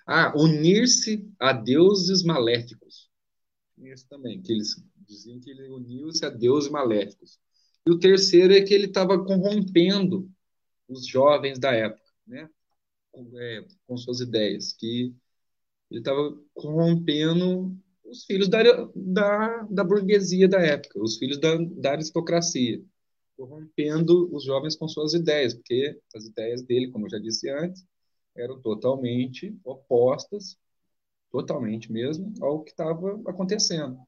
ah, unir-se a deuses maléficos. Isso também, que eles diziam que ele uniu-se a deuses maléficos. E o terceiro é que ele estava corrompendo os jovens da época, né? Com, é, com suas ideias, que ele estava corrompendo os filhos da, da, da, burguesia da época, os filhos da, da aristocracia, corrompendo os jovens com suas ideias, porque as ideias dele, como eu já disse antes, eram totalmente opostas, totalmente mesmo, ao que estava acontecendo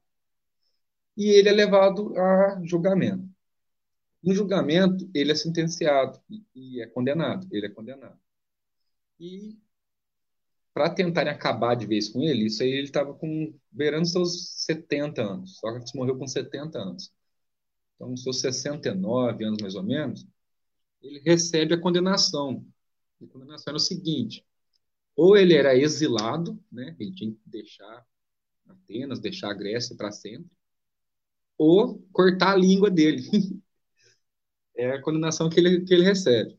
e ele é levado a julgamento. No julgamento, ele é sentenciado e é condenado. Ele é condenado. E para tentarem acabar de vez com ele, isso aí ele estava com beirando seus 70 anos. Sócrates morreu com 70 anos. Então, seus 69 anos mais ou menos, ele recebe a condenação. A condenação era o seguinte: ou ele era exilado, né? Ele tinha que deixar Atenas, deixar a Grécia para sempre, ou cortar a língua dele. é a condenação que ele, que ele recebe.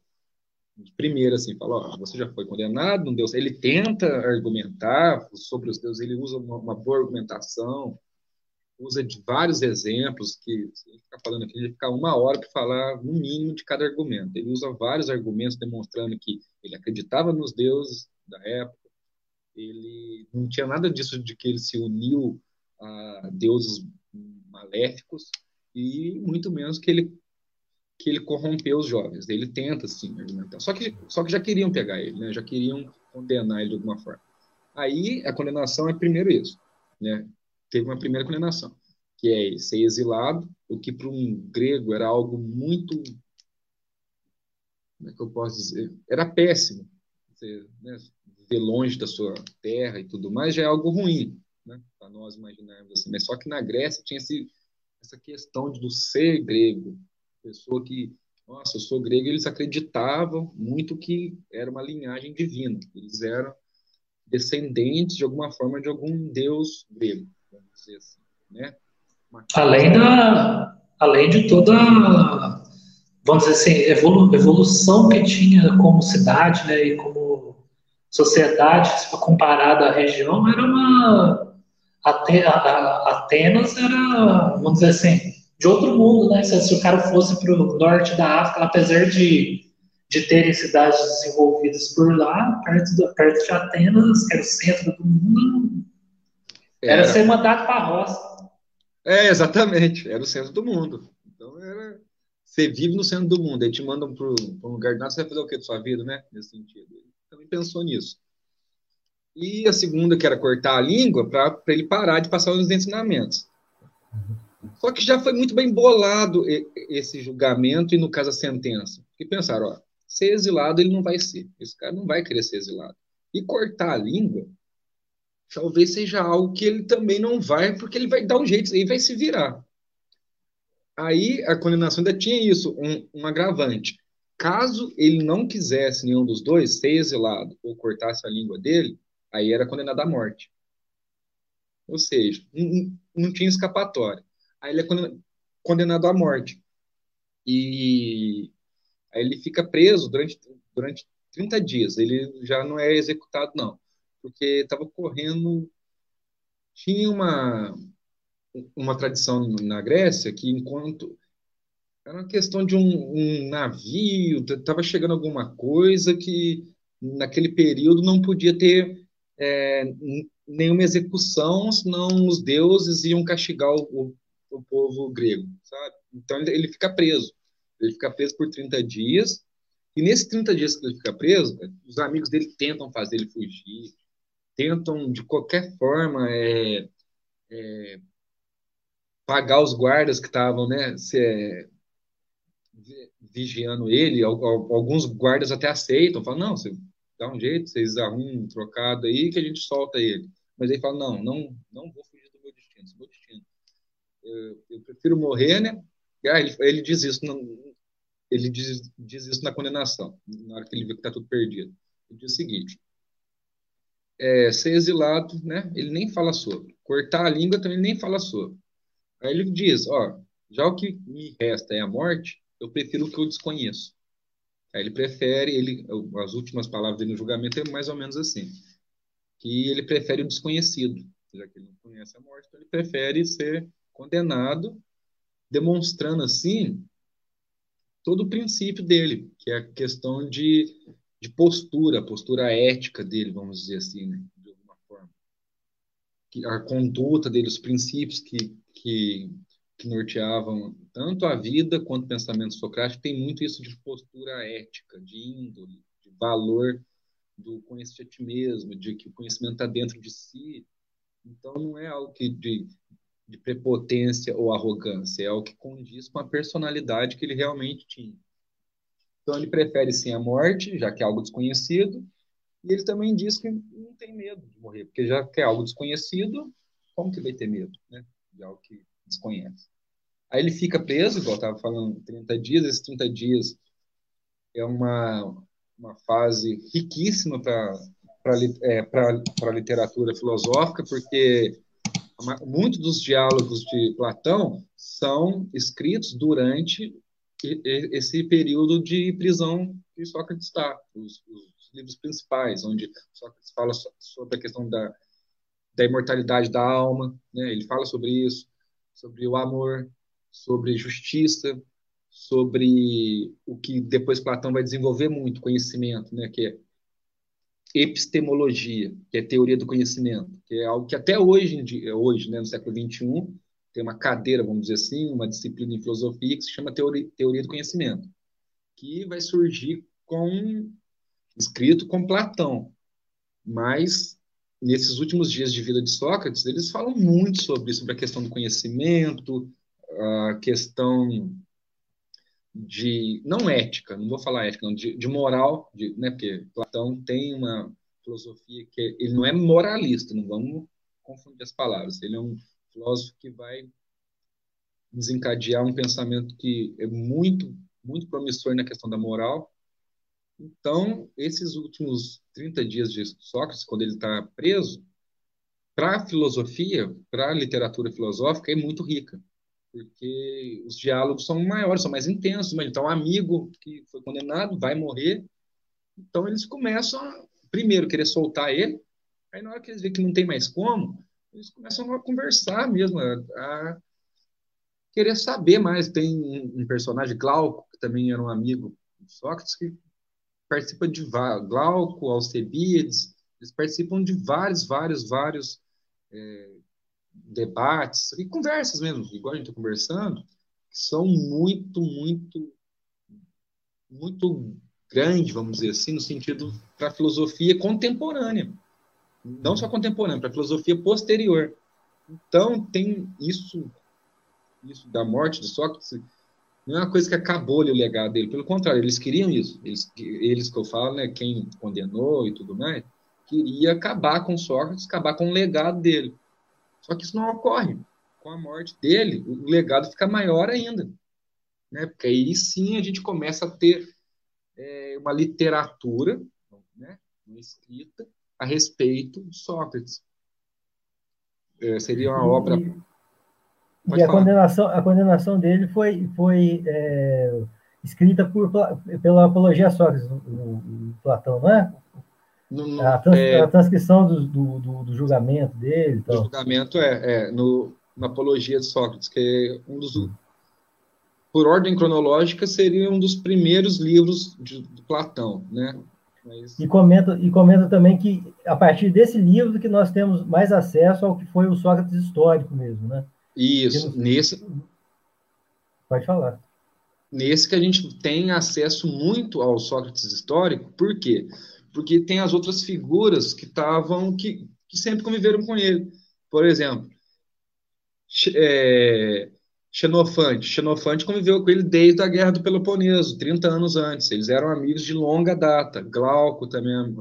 Primeiro, assim, fala, ó, você já foi condenado, não deu Ele tenta argumentar sobre os deuses, ele usa uma, uma boa argumentação, usa de vários exemplos, que se a gente ficar falando aqui, a gente ficar uma hora para falar no mínimo de cada argumento. Ele usa vários argumentos demonstrando que ele acreditava nos deuses da época, ele não tinha nada disso de que ele se uniu a deuses maléficos e muito menos que ele que ele corrompeu os jovens. Ele tenta sim argumentar. Só que só que já queriam pegar ele, né? Já queriam condenar ele de alguma forma. Aí a condenação é primeiro isso, né? Teve uma primeira condenação, que é ser exilado, o que para um grego era algo muito como é que eu posso dizer? Era péssimo. Né, viver longe da sua terra e tudo mais já é algo ruim né? para nós imaginarmos assim. Mas só que na Grécia tinha esse, essa questão do ser grego, pessoa que, nossa, eu sou grego, eles acreditavam muito que era uma linhagem divina, eles eram descendentes de alguma forma de algum deus grego, vamos dizer assim, né? Além da, além de toda, vamos dizer assim, evolu, evolução que tinha como cidade, né, e como sociedade, comparada à região, era uma Atenas era, vamos dizer assim, de outro mundo, né? Se, se o cara fosse para o norte da África, apesar de, de terem cidades desenvolvidas por lá, perto, do, perto de Atenas, que era o centro do mundo, era, era ser mandado para a roça. É, exatamente, era o centro do mundo. Então, você vive no centro do mundo, aí te mandam para um lugar de nada, você vai fazer o que da sua vida, né? Nesse sentido. Ele também pensou nisso. E a segunda, que era cortar a língua, para ele parar de passar os ensinamentos. Só que já foi muito bem bolado esse julgamento e, no caso, a sentença. Porque pensaram, ó, ser exilado ele não vai ser. Esse cara não vai querer ser exilado. E cortar a língua talvez seja algo que ele também não vai, porque ele vai dar um jeito, ele vai se virar. Aí a condenação ainda tinha isso, um, um agravante. Caso ele não quisesse nenhum dos dois ser exilado ou cortasse a língua dele, aí era condenado à morte. Ou seja, não, não tinha escapatória. Aí ele é condenado à morte. E aí ele fica preso durante, durante 30 dias. Ele já não é executado, não. Porque estava correndo. Tinha uma, uma tradição na Grécia que, enquanto. Era uma questão de um, um navio, estava chegando alguma coisa que naquele período não podia ter é, nenhuma execução, senão os deuses iam castigar o, o, povo grego, sabe? Então ele, fica preso. Ele fica preso por 30 dias, e nesses 30 dias que ele fica preso, os amigos dele tentam fazer ele fugir, tentam de qualquer forma é, é, pagar os guardas que estavam né, se, é, vigiando ele. Alguns guardas até aceitam, falam: não, você dá um jeito, vocês arrumam um trocado aí que a gente solta ele. Mas ele fala: não, não, não vou fugir do meu destino, do meu. Eu, eu prefiro morrer, né? Ah, ele, ele diz isso, ele diz, diz isso na condenação, na hora que ele vê que está tudo perdido. Ele diz o seguinte: é, ser exilado, né? Ele nem fala sobre. Cortar a língua também nem fala sobre. Aí ele diz, ó, já o que me resta é a morte, eu prefiro o que eu desconheço. Aí ele prefere, ele, as últimas palavras dele no julgamento é mais ou menos assim, que ele prefere o desconhecido, já que ele não conhece a morte, então ele prefere ser condenado, demonstrando assim todo o princípio dele, que é a questão de, de postura, postura ética dele, vamos dizer assim, né? de alguma forma. A conduta dele, os princípios que, que, que norteavam tanto a vida quanto o pensamento socrático, tem muito isso de postura ética, de índole, de valor do conhecer a ti mesmo, de que o conhecimento está dentro de si. Então, não é algo que de, de prepotência ou arrogância, é algo que condiz com a personalidade que ele realmente tinha. Então, ele prefere sim a morte, já que é algo desconhecido, e ele também diz que não tem medo de morrer, porque já que é algo desconhecido, como que vai ter medo né, de algo que desconhece? Aí ele fica preso, igual eu estava falando, 30 dias. Esses 30 dias é uma, uma fase riquíssima para é, a literatura filosófica, porque muitos dos diálogos de Platão são escritos durante esse período de prisão que Sócrates está, os, os livros principais, onde Sócrates fala sobre a questão da, da imortalidade da alma, né? ele fala sobre isso, sobre o amor, sobre justiça, sobre o que depois Platão vai desenvolver muito conhecimento, né, que é epistemologia, que é teoria do conhecimento, que é algo que até hoje, hoje né, no século XXI, tem uma cadeira, vamos dizer assim, uma disciplina em filosofia que se chama teoria, teoria do conhecimento, que vai surgir com escrito com Platão, mas nesses últimos dias de vida de Sócrates, eles falam muito sobre, sobre a questão do conhecimento, a questão de não ética, não vou falar ética, não, de, de moral, de, né, porque Platão tem uma filosofia que ele não é moralista, não vamos confundir as palavras. Ele é um filósofo que vai desencadear um pensamento que é muito muito promissor na questão da moral. Então, esses últimos 30 dias de Sócrates, quando ele está preso, para a filosofia, para a literatura filosófica, é muito rica porque os diálogos são maiores, são mais intensos. Mas então, um amigo que foi condenado vai morrer, então eles começam a, primeiro, querer soltar ele, aí na hora que eles veem que não tem mais como, eles começam a conversar mesmo, a, a querer saber mais. Tem um, um, personagem, Glauco, que também era um amigo de Sócrates, que participa de Glauco, Alcebiades, eles participam de vários, vários, vários é, debates e conversas mesmo, igual a gente está conversando, são muito, muito, muito grande, vamos dizer assim, no sentido para a filosofia contemporânea. Não só contemporânea, para a filosofia posterior. Então, tem isso, isso da morte de Sócrates, não é uma coisa que acabou o legado dele. Pelo contrário, eles queriam isso. Eles, eles que eu falo, né, quem condenou e tudo mais, queria acabar com Sócrates, acabar com o legado dele. Só que isso não ocorre. Com a morte dele, o legado fica maior ainda. Né? Porque aí sim a gente começa a ter é, uma literatura, né, uma escrita, a respeito de Sócrates. É, seria uma obra. E, e a, condenação, a condenação dele foi, foi é, escrita por, pela Apologia Sócrates, o, Platão, não é? No, no, a, trans, é, a, transcrição do, do, do, julgamento dele. Então. O julgamento é, é no, na Apologia de Sócrates, que é um dos. Por ordem cronológica, seria um dos primeiros livros de, de Platão, né? Mas... E, comenta, e comenta também que, a partir desse livro, que nós temos mais acesso ao que foi o Sócrates histórico mesmo, né? Isso, nesse... Pode falar. Nesse que a gente tem acesso muito ao Sócrates histórico, por quê? Porque tem as outras figuras que estavam, que, que sempre conviveram com ele. Por exemplo, é, Xenofante. Xenofante conviveu com ele desde a Guerra do Peloponeso, 30 anos antes. Eles eram amigos de longa data. Glauco também,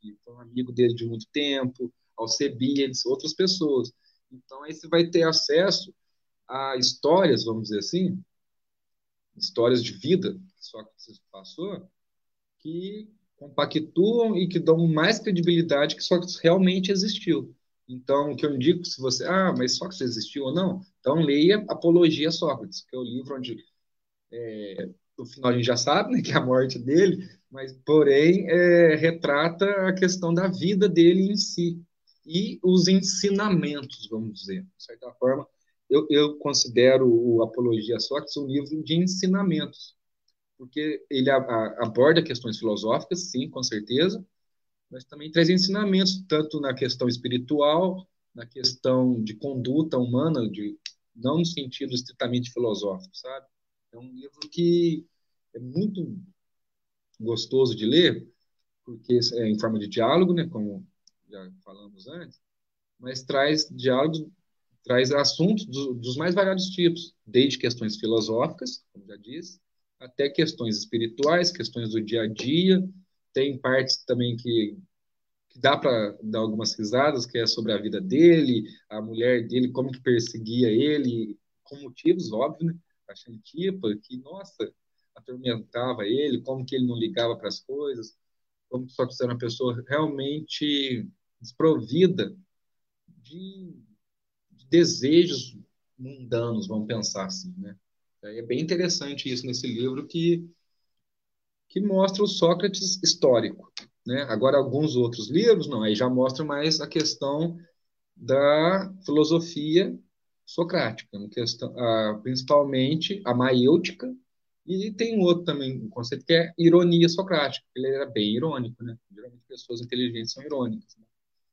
que foi um amigo dele de muito tempo, Alcebiades, outras pessoas. Então, aí você vai ter acesso a histórias, vamos dizer assim, histórias de vida que Sócrates passou, que compactuam e que dão mais credibilidade que Sócrates realmente existiu. Então, o que eu indico, se você, ah, mas Sócrates existiu ou não, então leia Apologia Sócrates, que é o livro onde, é, no final a gente já sabe, né, que é a morte dele, mas, porém, é, retrata a questão da vida dele em si e os ensinamentos, vamos dizer. De certa forma, eu, eu considero o Apologia Sócrates um livro de ensinamentos, porque ele a, a, aborda questões filosóficas, sim, com certeza, mas também traz ensinamentos, tanto na questão espiritual, na questão de conduta humana, de, não no sentido estritamente filosófico, sabe? É um livro que é muito gostoso de ler, porque é em forma de diálogo, né, como já falamos antes, mas traz diálogos, traz assuntos do, dos mais variados tipos, desde questões filosóficas, como já disse, até questões espirituais, questões do dia a dia, tem partes também que, que dá para dar algumas risadas, que é sobre a vida dele, a mulher dele, como que perseguia ele, com motivos óbvios, né? A Xantipa, que, nossa, atormentava ele, como que ele não ligava para as coisas, como que só que era uma pessoa realmente desprovida de, de desejos mundanos, vamos pensar assim, né? É bem interessante isso nesse livro que que mostra o Sócrates histórico. Né? Agora, alguns outros livros, não, aí já mostram mais a questão da filosofia socrática, questão, principalmente a maiêutica, e tem outro também, um conceito que é ironia socrática. Ele era bem irônico, né? Geralmente pessoas inteligentes são irônicas. Né?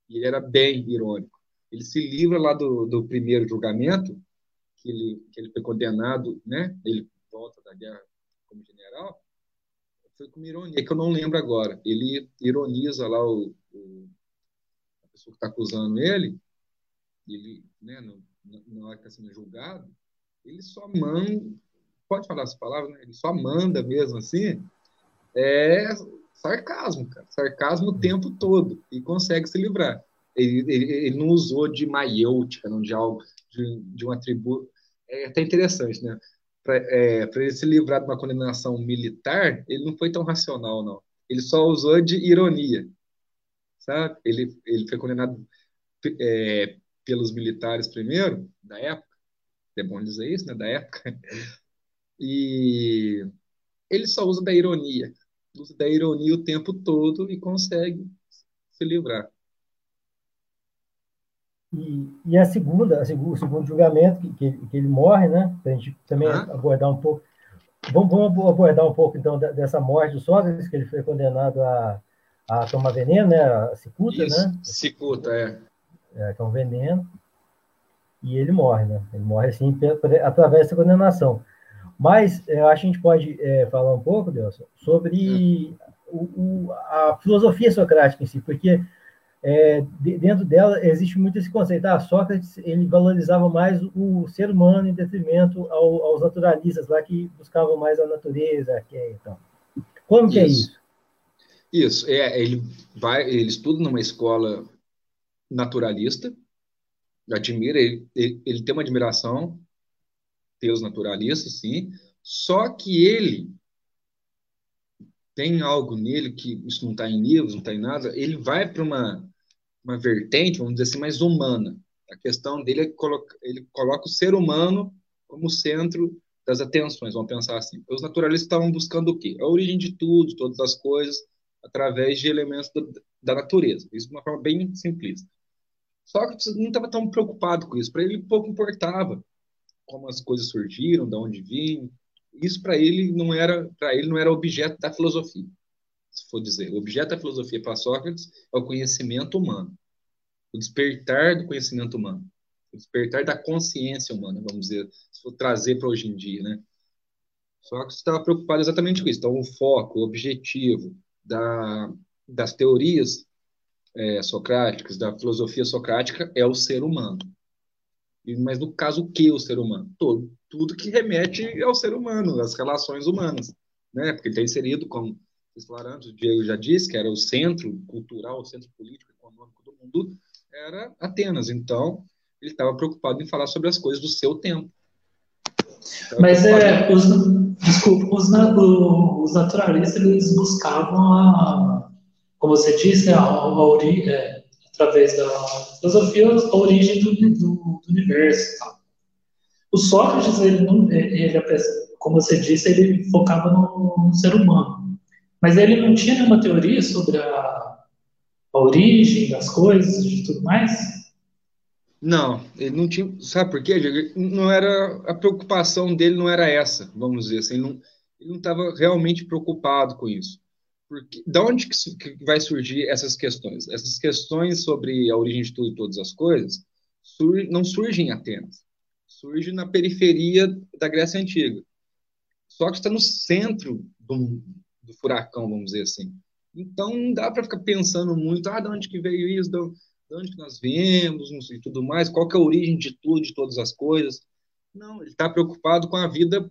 E ele era bem irônico. Ele se livra lá do, do primeiro julgamento, que ele, que ele foi condenado, né? Ele volta da guerra como general, foi com uma ironia, que eu não lembro agora. Ele ironiza lá o, o a pessoa que está acusando ele, ele, né, no, na hora que está sendo julgado, ele só manda, pode falar essa palavra, né? ele só manda mesmo assim, é sarcasmo, cara. Sarcasmo o tempo todo, e consegue se livrar. Ele, ele, ele não usou de maiêutica, não de algo, de, de um atributo. É até interessante, né? para é, ele se livrar de uma condenação militar, ele não foi tão racional, não. Ele só usou de ironia, sabe? Ele, ele foi condenado é, pelos militares primeiro, da época, é bom dizer isso, né? Da época. E ele só usa da ironia, usa da ironia o tempo todo e consegue se livrar. E, e a segunda, a o segundo julgamento, que, que, que ele morre, né? Para a gente também ah. abordar um pouco. Vamos, vamos, abordar um pouco, então, dessa morte do Sócrates, que ele foi condenado a, a tomar veneno, né? A cicuta, Isso, né? Cicuta, é. é. Que é um veneno. e ele morre, né? Ele morre assim através da condenação. Mas eu acho que a gente pode é, falar um pouco, Delson, sobre o, o, a filosofia socrática em si, porque é, dentro dela existe muito esse conceito. Ah, Sócrates ele valorizava mais o ser humano em detrimento ao, aos naturalistas lá que buscavam mais a natureza, que é, então. Como isso. que é isso? Isso, é, ele vai, ele estuda numa escola naturalista, admira, ele, ele, ele tem uma admiração pelos naturalistas, sim, só que ele tem algo nele que isso não está em livros, não está em nada, ele vai para uma, uma vertente, vamos dizer assim, mais humana. A questão dele é que coloca, ele coloca o ser humano como centro das atenções, vamos pensar assim. Os naturalistas estavam buscando o quê? A origem de tudo, todas as coisas, através de elementos da, da natureza. Isso de uma forma bem simplista. Que não estava tão preocupado com isso. Para ele, pouco importava como as coisas surgiram, de onde vinham. Isso para ele não era, para ele não era objeto da filosofia. For dizer, o objeto da filosofia para Sócrates é o conhecimento humano, o despertar do conhecimento humano, o despertar da consciência humana, vamos dizer, se for trazer para hoje em dia, né? Sócrates estava preocupado exatamente com isso. Então, o foco, o objetivo da, das teorias é, socráticas, da filosofia socrática, é o ser humano. Mas no caso, o que é o ser humano? Todo, tudo que remete ao ser humano, às relações humanas. Né? Porque ele está inserido, como antes, o Diego já disse, que era o centro cultural, o centro político, econômico do mundo, era Atenas. Então, ele estava preocupado em falar sobre as coisas do seu tempo. Mas é, os, desculpa, os, os naturalistas eles buscavam a, como você disse, a, a origem, é, através da filosofia, a origem do, do, do universo. Tá? O Sócrates, ele, não, ele, como você disse, ele focava no, no, ser humano. Mas ele não tinha nenhuma teoria sobre a, a origem das coisas e tudo mais? Não, ele não tinha. Sabe por quê, Diego? Não era a preocupação dele não era essa, vamos dizer assim. Ele não estava realmente preocupado com isso. Porque, da onde que, que, vai surgir essas questões? Essas questões sobre a origem de tudo e todas as coisas sur, não surgem em Atenas. Surge na periferia da Grécia Antiga. Só que está no centro do, do, furacão, vamos dizer assim. Então, não dá para ficar pensando muito, ah, de onde que veio isso? De, de onde que nós viemos e tudo mais, qual que é a origem de tudo, de todas as coisas. Não, ele está preocupado com a vida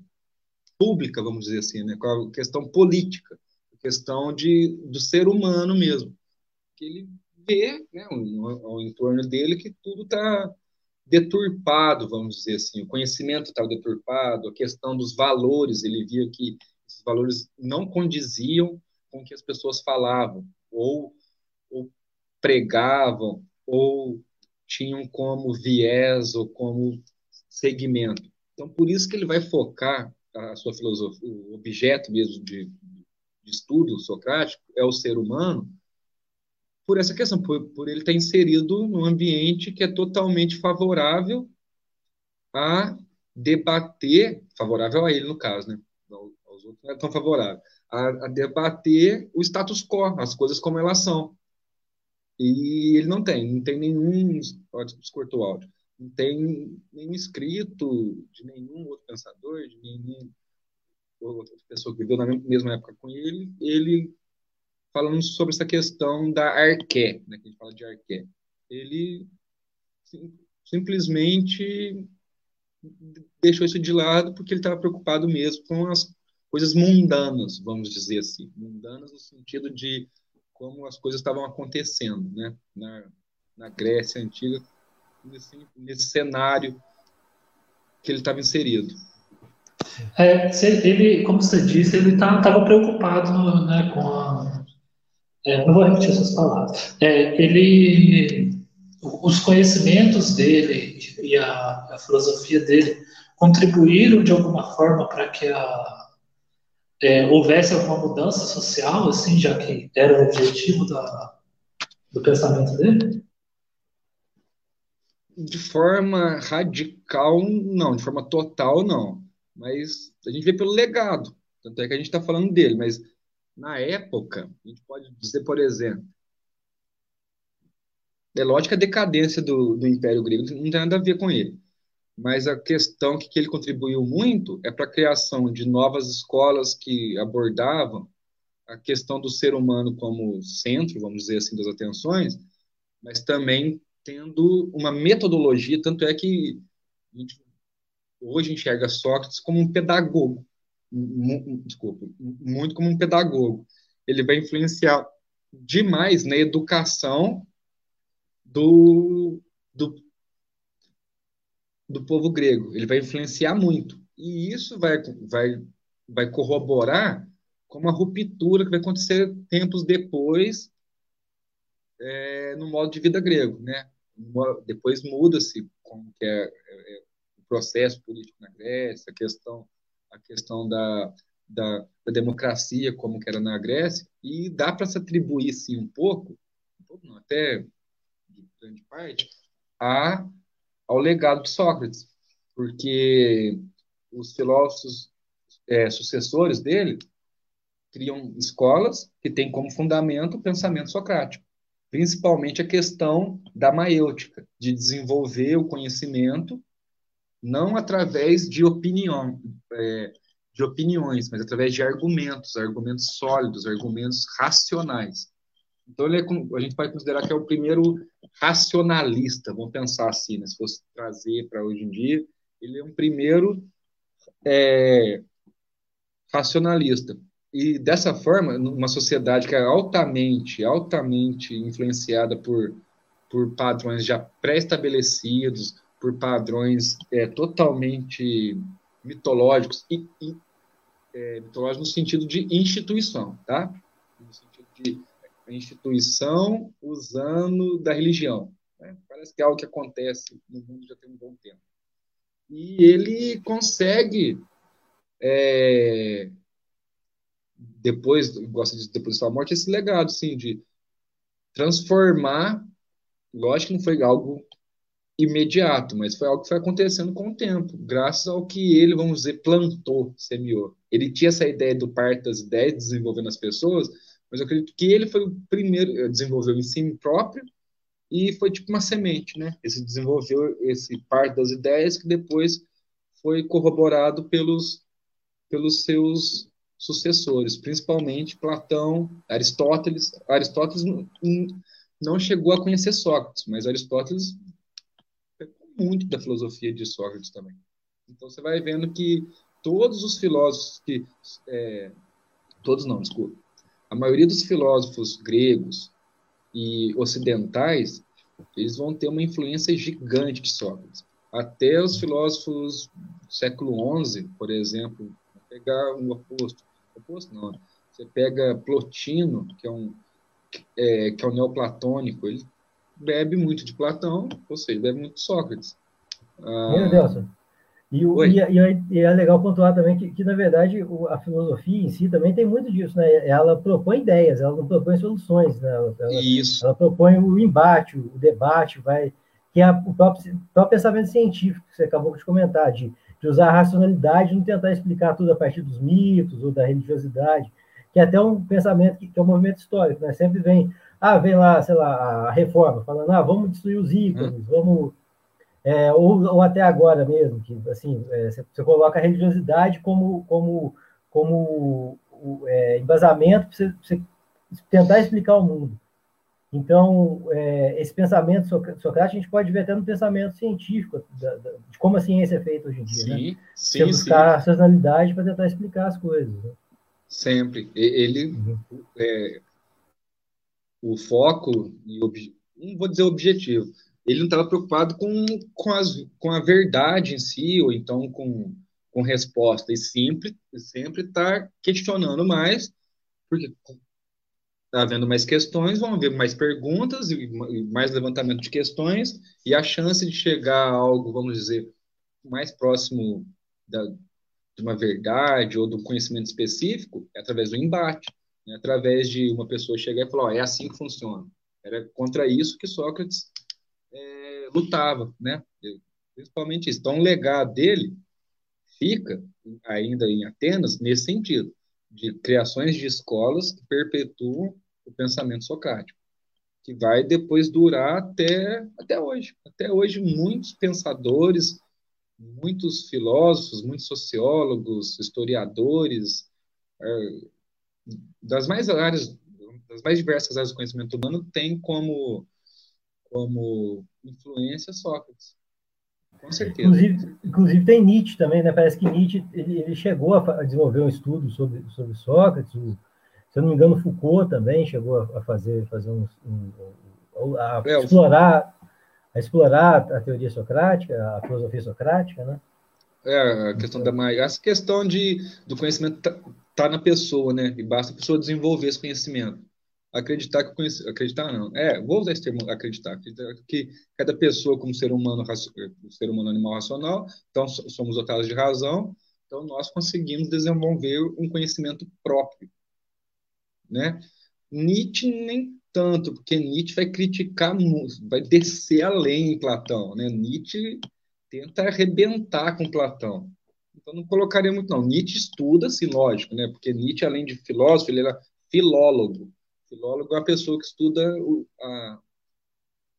pública, vamos dizer assim, né? com a questão política, a questão de, do ser humano mesmo. Que ele vê né, ao, entorno dele que tudo está deturpado, vamos dizer assim, o conhecimento estava deturpado, a questão dos valores, ele via que esses valores não condiziam com o que as pessoas falavam, ou, ou pregavam, ou tinham como viés ou como segmento. Então, por isso que ele vai focar a sua filosofia, o objeto mesmo de, de estudo socrático é o ser humano, por essa questão, por, por ele estar inserido num ambiente que é totalmente favorável a debater, favorável a ele no caso, né? Outros não é tão favorável, a, a debater o status quo, as coisas como elas são. E ele não tem, não tem nenhum. Ó, cortou o áudio. Não tem nenhum escrito de nenhum outro pensador, de nenhum outra pessoa que viveu na mesma época com ele, ele falando sobre essa questão da arqué, né, que a gente fala de arqué. Ele sim, simplesmente deixou isso de lado porque ele estava preocupado mesmo com as coisas mundanas, vamos dizer assim, mundanas no sentido de como as coisas estavam acontecendo, né? Na, na Grécia antiga, nesse, nesse cenário que ele estava inserido. É, ele, como você disse, ele estava tá, preocupado né, com a. É, não vou repetir essas palavras. É, ele, os conhecimentos dele e a, a filosofia dele contribuíram de alguma forma para que a é, houvesse alguma mudança social, assim, já que era o objetivo da, do pensamento dele? De forma radical, não. De forma total, não. Mas a gente vê pelo legado. Tanto é que a gente está falando dele. Mas na época, a gente pode dizer, por exemplo, é lógico que a decadência do, do Império Grego não tem nada a ver com ele. Mas a questão que, que ele contribuiu muito é para a criação de novas escolas que abordavam a questão do ser humano como centro, vamos dizer assim, das atenções, mas também tendo uma metodologia, tanto é que a gente, hoje enxerga Sócrates como um pedagogo, desculpa, muito como um pedagogo. Ele vai influenciar demais na educação do, do, do povo grego. Ele vai influenciar muito. E isso vai, vai, vai corroborar com uma ruptura que vai acontecer tempos depois é, no modo de vida grego, né? Depois muda-se como que é, é, o processo político na Grécia, a questão, a questão da, da, da democracia como que era na Grécia, e dá para se atribuir, sim, um pouco, um pouco não, até de grande parte, a, ao legado de Sócrates, porque os filósofos é, sucessores dele criam escolas que têm como fundamento o pensamento socrático, principalmente a questão da maêutica, de desenvolver o conhecimento não através de opinião, é, de opiniões, mas através de argumentos, argumentos sólidos, argumentos racionais. Então, é, a gente pode considerar que é o primeiro racionalista, vamos pensar assim, né? se fosse trazer para hoje em dia, ele é um primeiro é, racionalista. E dessa forma, uma sociedade que é altamente, altamente influenciada por, por padrões já pré-estabelecidos, por padrões é, totalmente mitológicos e, e é, mitológicos no sentido de instituição, tá? No sentido de instituição usando da religião. Né? Parece que é algo que acontece no mundo já tem um bom tempo. E ele consegue é, depois, gosta de depois da sua morte, esse legado, assim, de transformar. Lógico que não foi algo imediato, mas foi algo que foi acontecendo com o tempo, graças ao que ele, vamos dizer, plantou, semeou. Ele tinha essa ideia do parto das ideias, desenvolvendo as pessoas, mas eu acredito que ele foi o primeiro, eh, desenvolveu em si próprio, e foi tipo uma semente, né? Esse desenvolveu esse parto das ideias que depois foi corroborado pelos pelos seus sucessores, principalmente Platão, Aristóteles. Aristóteles não chegou a conhecer Sócrates, mas Aristóteles pegou muito da filosofia de Sócrates também. Então você vai vendo que todos os filósofos que é, todos não, desculpa, a maioria dos filósofos gregos e ocidentais eles vão ter uma influência gigante de Sócrates. Até os filósofos do século XI, por exemplo, pegar um oposto, oposto não, você pega Plotino, que é um é, que é o neoplatônico, ele bebe muito de Platão, ou seja, bebe muito de Sócrates. Ah, Meu. E, o, e, e, e, é legal pontuar também que, que, na verdade, a filosofia em si também tem muito disso, né? Ela propõe ideias, ela não propõe soluções, né? Ela, Isso. ela propõe o embate, o debate, vai que é o próprio, o próprio pensamento científico que você acabou de comentar, de de usar a racionalidade, não tentar explicar tudo a partir dos mitos ou da religiosidade, que é até um pensamento que, que é um movimento histórico, né? Sempre vem, ah, vem lá, sei lá, a reforma, falando, ah, vamos destruir os ícones, hum. vamos. É, ou, ou até agora mesmo, que assim, é, você, você, coloca a religiosidade como, como, como é, embasamento para você, você tentar explicar o mundo. Então, é, esse pensamento socrático a gente pode ver até no pensamento científico, da, da, de como a ciência é feita hoje em dia. Sim, né? sim, Você buscar sim. racionalidade para tentar explicar as coisas. Né? Sempre. Ele, uhum. é, o foco, não vou dizer objetivo, ele não estava preocupado com, com, as, com a verdade em si, ou então com, com resposta, e sempre sempre está questionando mais, porque Está havendo mais questões, vão haver mais perguntas e mais levantamento de questões, e a chance de chegar a algo, vamos dizer, mais próximo da, de uma verdade ou um conhecimento específico é através do embate, né? através de uma pessoa chegar e falar: oh, é assim que funciona. Era contra isso que Sócrates lutava, né? principalmente isso. Então, o legado dele fica ainda em Atenas nesse sentido de criações de escolas que perpetuam o pensamento socrático, que vai depois durar até, até hoje. Até hoje, muitos pensadores, muitos filósofos, muitos sociólogos, historiadores, é, das mais áreas, das mais diversas áreas do conhecimento humano, têm como, como influência Sócrates. Com certeza. Inclusive, inclusive tem Nietzsche também, né? Parece que Nietzsche ele, ele chegou a, desenvolver um estudo sobre, sobre Sócrates. O, se eu não me engano, Foucault também chegou a, fazer, fazer um, um a, é, explorar, a explorar a teoria socrática, a filosofia socrática, né? É, a questão da mais. Essa questão de, do conhecimento tá, tá na pessoa, né? E basta a pessoa desenvolver esse conhecimento acreditar que conhece, acreditar não, é, vou usar esse termo acreditar, acreditar que cada pessoa como ser humano, ser humano animal racional, então somos dotados de razão, então nós conseguimos desenvolver um conhecimento próprio, né? Nietzsche nem tanto, porque Nietzsche vai criticar, vai descer além em Platão, né? Nietzsche tenta arrebentar com Platão. Então não colocaria muito não. Nietzsche estuda, sim, lógico, né? Porque Nietzsche além de filósofo, ele era filólogo. Filólogo é uma pessoa que estuda o, a,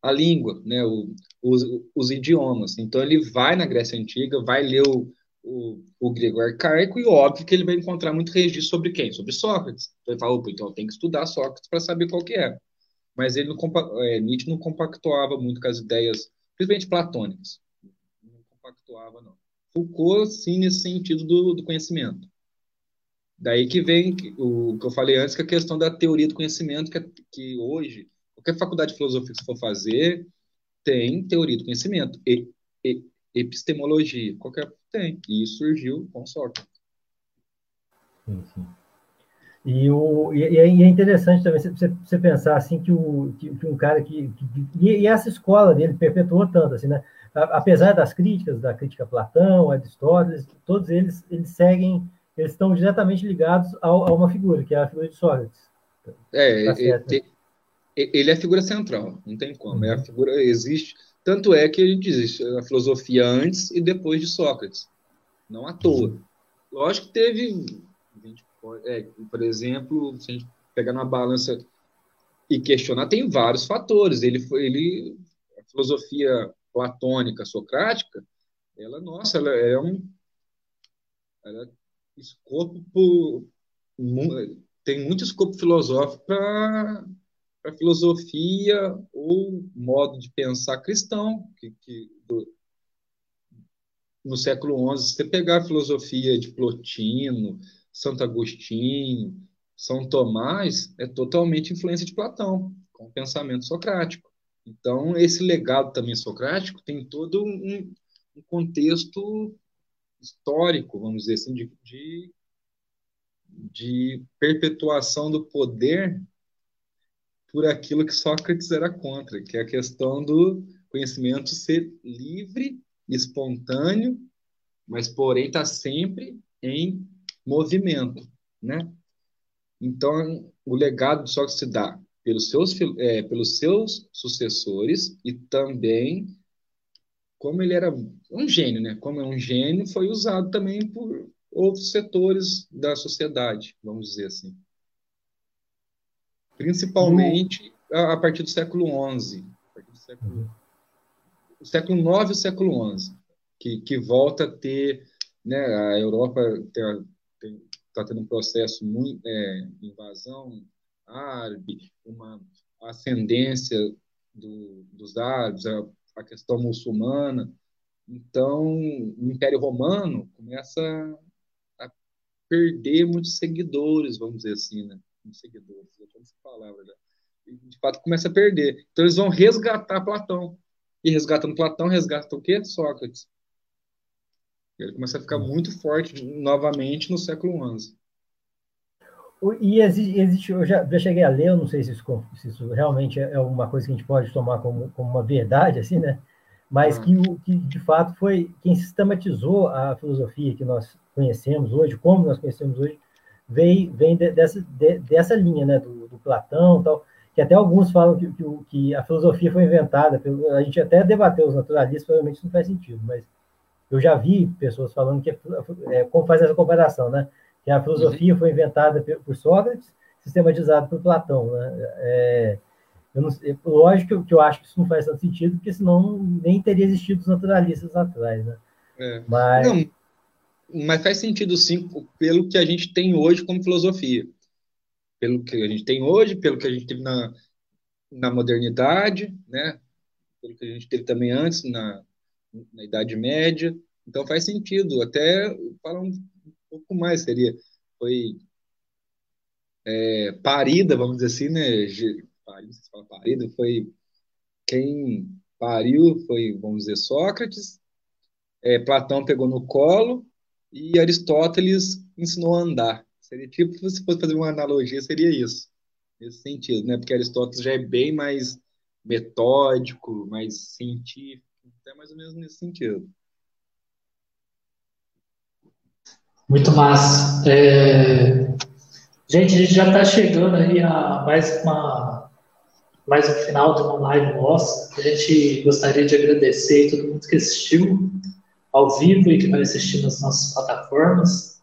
a língua, né, o, os, os, idiomas. Então, ele vai na Grécia Antiga, vai ler o, o, o, grego arcaico e óbvio que ele vai encontrar muito registro sobre quem? Sobre Sócrates. Então, ele fala, opa, então tenho que estudar Sócrates para saber qual que é. Mas ele não, é, Nietzsche não compactuava muito com as ideias, principalmente platônicas. Não compactuava, não. Foucault, sim, nesse sentido do, do conhecimento. Daí que vem o que eu falei antes, que é a questão da teoria do conhecimento, que, é, que hoje, qualquer faculdade de filosofia que você for fazer, tem teoria do conhecimento, e, e epistemologia, qualquer tem. E isso surgiu com Sócrates. Sim, sim. E, o, e, é, e é interessante também você, você pensar assim que, o, que, que um cara que, que e, essa escola dele perpetuou tanto assim, né? Apesar das críticas, da crítica Platão, Aristóteles, todos eles eles seguem eles estão diretamente ligados a, a uma figura, que é a figura de Sócrates. É, tá ele, ele, é a figura central, não tem como. É a uhum. figura, existe. Tanto é que a gente diz a filosofia antes e depois de Sócrates. Não à toa. Uhum. Lógico que teve, é, por exemplo, se a gente pegar numa balança e questionar, tem vários fatores. Ele foi, ele, a filosofia platônica, socrática, ela, nossa, ela é um, ela escopo tem muito escopo filosófico para a filosofia ou modo de pensar cristão que, que do, no século XI, se você pegar a filosofia de Plotino, Santo Agostinho, São Tomás, é totalmente influência de Platão, com o pensamento socrático. Então, esse legado também socrático tem todo um, um contexto histórico, vamos dizer assim, de, de, de perpetuação do poder por aquilo que Sócrates era contra, que é a questão do conhecimento ser livre, espontâneo, mas porém está sempre em movimento, né? Então, o legado de Sócrates se dá pelos seus, é, pelos seus sucessores e também como ele era um gênio, né? Como é um gênio, foi usado também por outros setores da sociedade, vamos dizer assim. Principalmente a, a partir do século XI, do século, o século IX e o século XI, que, que volta a ter, né? A Europa está tendo um processo muito é, invasão árabe, uma ascendência do, dos árabes, a a questão muçulmana. Então, o Império Romano começa a perder muitos seguidores, vamos dizer assim, né? Muitos seguidores, essa palavra já. E, de fato, começa a perder. Então, eles vão resgatar Platão. E resgatando Platão, resgatam o quê? Sócrates. Ele começa a ficar muito forte novamente no século XI. E existe, existe, eu já, já, cheguei a ler, eu não sei se isso, se isso, realmente é uma coisa que a gente pode tomar como, como uma verdade, assim, né? Mas uhum. que, o, que, de fato, foi quem sistematizou a filosofia que nós conhecemos hoje, como nós conhecemos hoje, vem, vem de, dessa, de, dessa linha, né? Do, do, Platão tal, que até alguns falam que, que, que, a filosofia foi inventada, pelo, a gente até debateu os naturalistas, provavelmente isso não faz sentido, mas eu já vi pessoas falando que é, é, como faz essa comparação, né? Que a filosofia foi inventada por Sócrates, sistematizada por Platão. Né? É, Eu não, lógico que eu acho que isso não faz tanto sentido, porque senão nem teria existido os naturalistas atrás, né? É. Mas... Não, mas faz sentido sim, pelo que a gente tem hoje como filosofia. Pelo que a gente tem hoje, pelo que a gente teve na, na modernidade, né? Pelo que a gente teve também antes, na, na Idade Média. Então faz sentido. Até falar um pouco mais seria. Foi é, parida, vamos dizer assim, né? Parida, se fala parida, foi quem pariu foi, vamos dizer, Sócrates. É, Platão pegou no colo e Aristóteles ensinou a andar. Seria tipo, se fosse fazer uma analogia, seria isso, nesse sentido, né? Porque Aristóteles já é bem mais metódico, mais científico, até mais ou menos nesse sentido. Muito massa. É... Gente, a gente já está chegando aí a mais uma mais um final de uma live nossa. A gente gostaria de agradecer a todo mundo que assistiu ao vivo e que vai assistir nas nossas plataformas.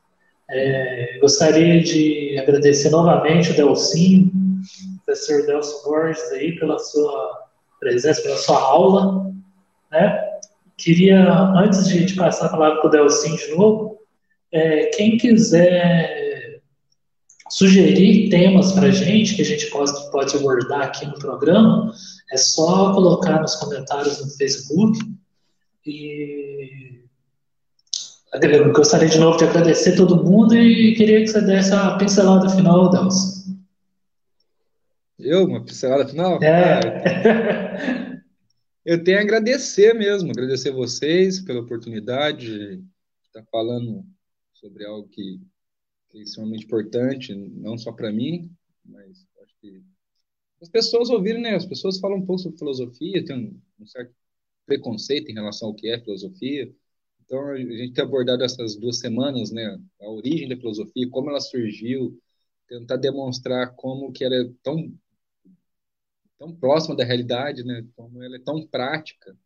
É, gostaria de agradecer novamente o Delcinho, o professor Delcio Borges aí pela sua presença, pela sua aula. Né? Queria, antes de, de passar a palavra para o Delcinho de novo, é, quem quiser sugerir temas para gente, que a gente pode, pode abordar aqui no programa, é só colocar nos comentários no Facebook. E eu gostaria de novo de agradecer todo mundo e queria que você desse a pincelada final, Delcio. Eu? Uma pincelada final? É. Ah, eu tenho a agradecer mesmo, agradecer vocês pela oportunidade de estar falando sobre algo que, que é extremamente importante, não só para mim, mas acho que as pessoas ouvirem, né? As pessoas falam um pouco sobre filosofia, tem um, um certo preconceito em relação ao que é filosofia. Então, a gente tem abordado essas duas semanas, né? A origem da filosofia, como ela surgiu, tentar demonstrar como que ela é tão tão próxima da realidade, né? Como ela é tão prática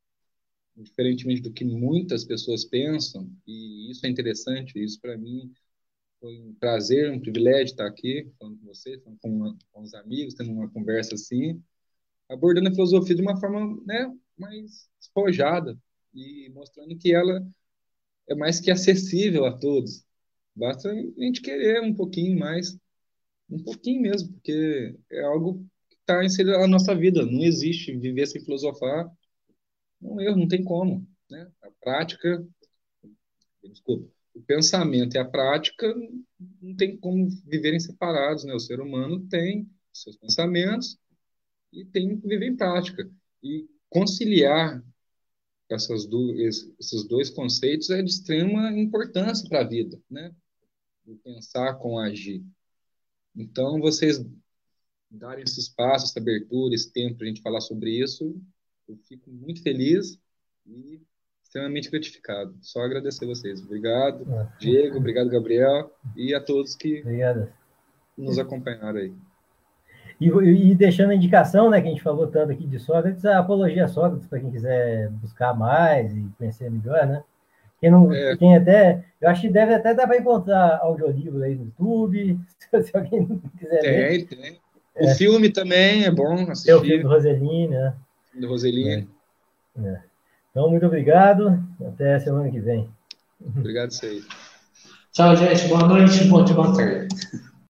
diferentemente do que muitas pessoas pensam, e isso é interessante, isso para mim foi um prazer, um privilégio estar aqui falando com vocês, falando com, com os amigos, tendo uma conversa assim, abordando a filosofia de uma forma né, mais despojada e mostrando que ela é mais que acessível a todos. Basta a gente querer um pouquinho mais, um pouquinho mesmo, porque é algo que está inserido na nossa vida. Não existe viver sem filosofar um erro, não tem como. Né? A prática, desculpa, o pensamento e a prática não tem como viverem separados. Né? O ser humano tem seus pensamentos e tem que viver em prática. E conciliar essas do, esses dois conceitos é de extrema importância para a vida, né? O pensar com agir. Então, vocês darem esse espaço, essa abertura, esse tempo para a gente falar sobre isso, eu fico muito feliz e extremamente gratificado. Só agradecer vocês. Obrigado, ah. Diego, obrigado, Gabriel, e a todos que Obrigado. nos acompanharam aí. E, e, deixando a indicação, né, que a gente falou tanto aqui de Sócrates, a Apologia Sócrates, para quem quiser buscar mais e conhecer melhor, né? Quem não é. tem até, eu acho que deve até dar para encontrar audiolivro aí no YouTube, se alguém quiser tem, ver. Tem, O é. filme também é bom assistir. Tem o filme do Roseline, né? Do Roseline. É. É. Então, muito obrigado. Até semana que vem. Obrigado, sei. Tchau, gente. Boa noite. Bom dia, boa tarde.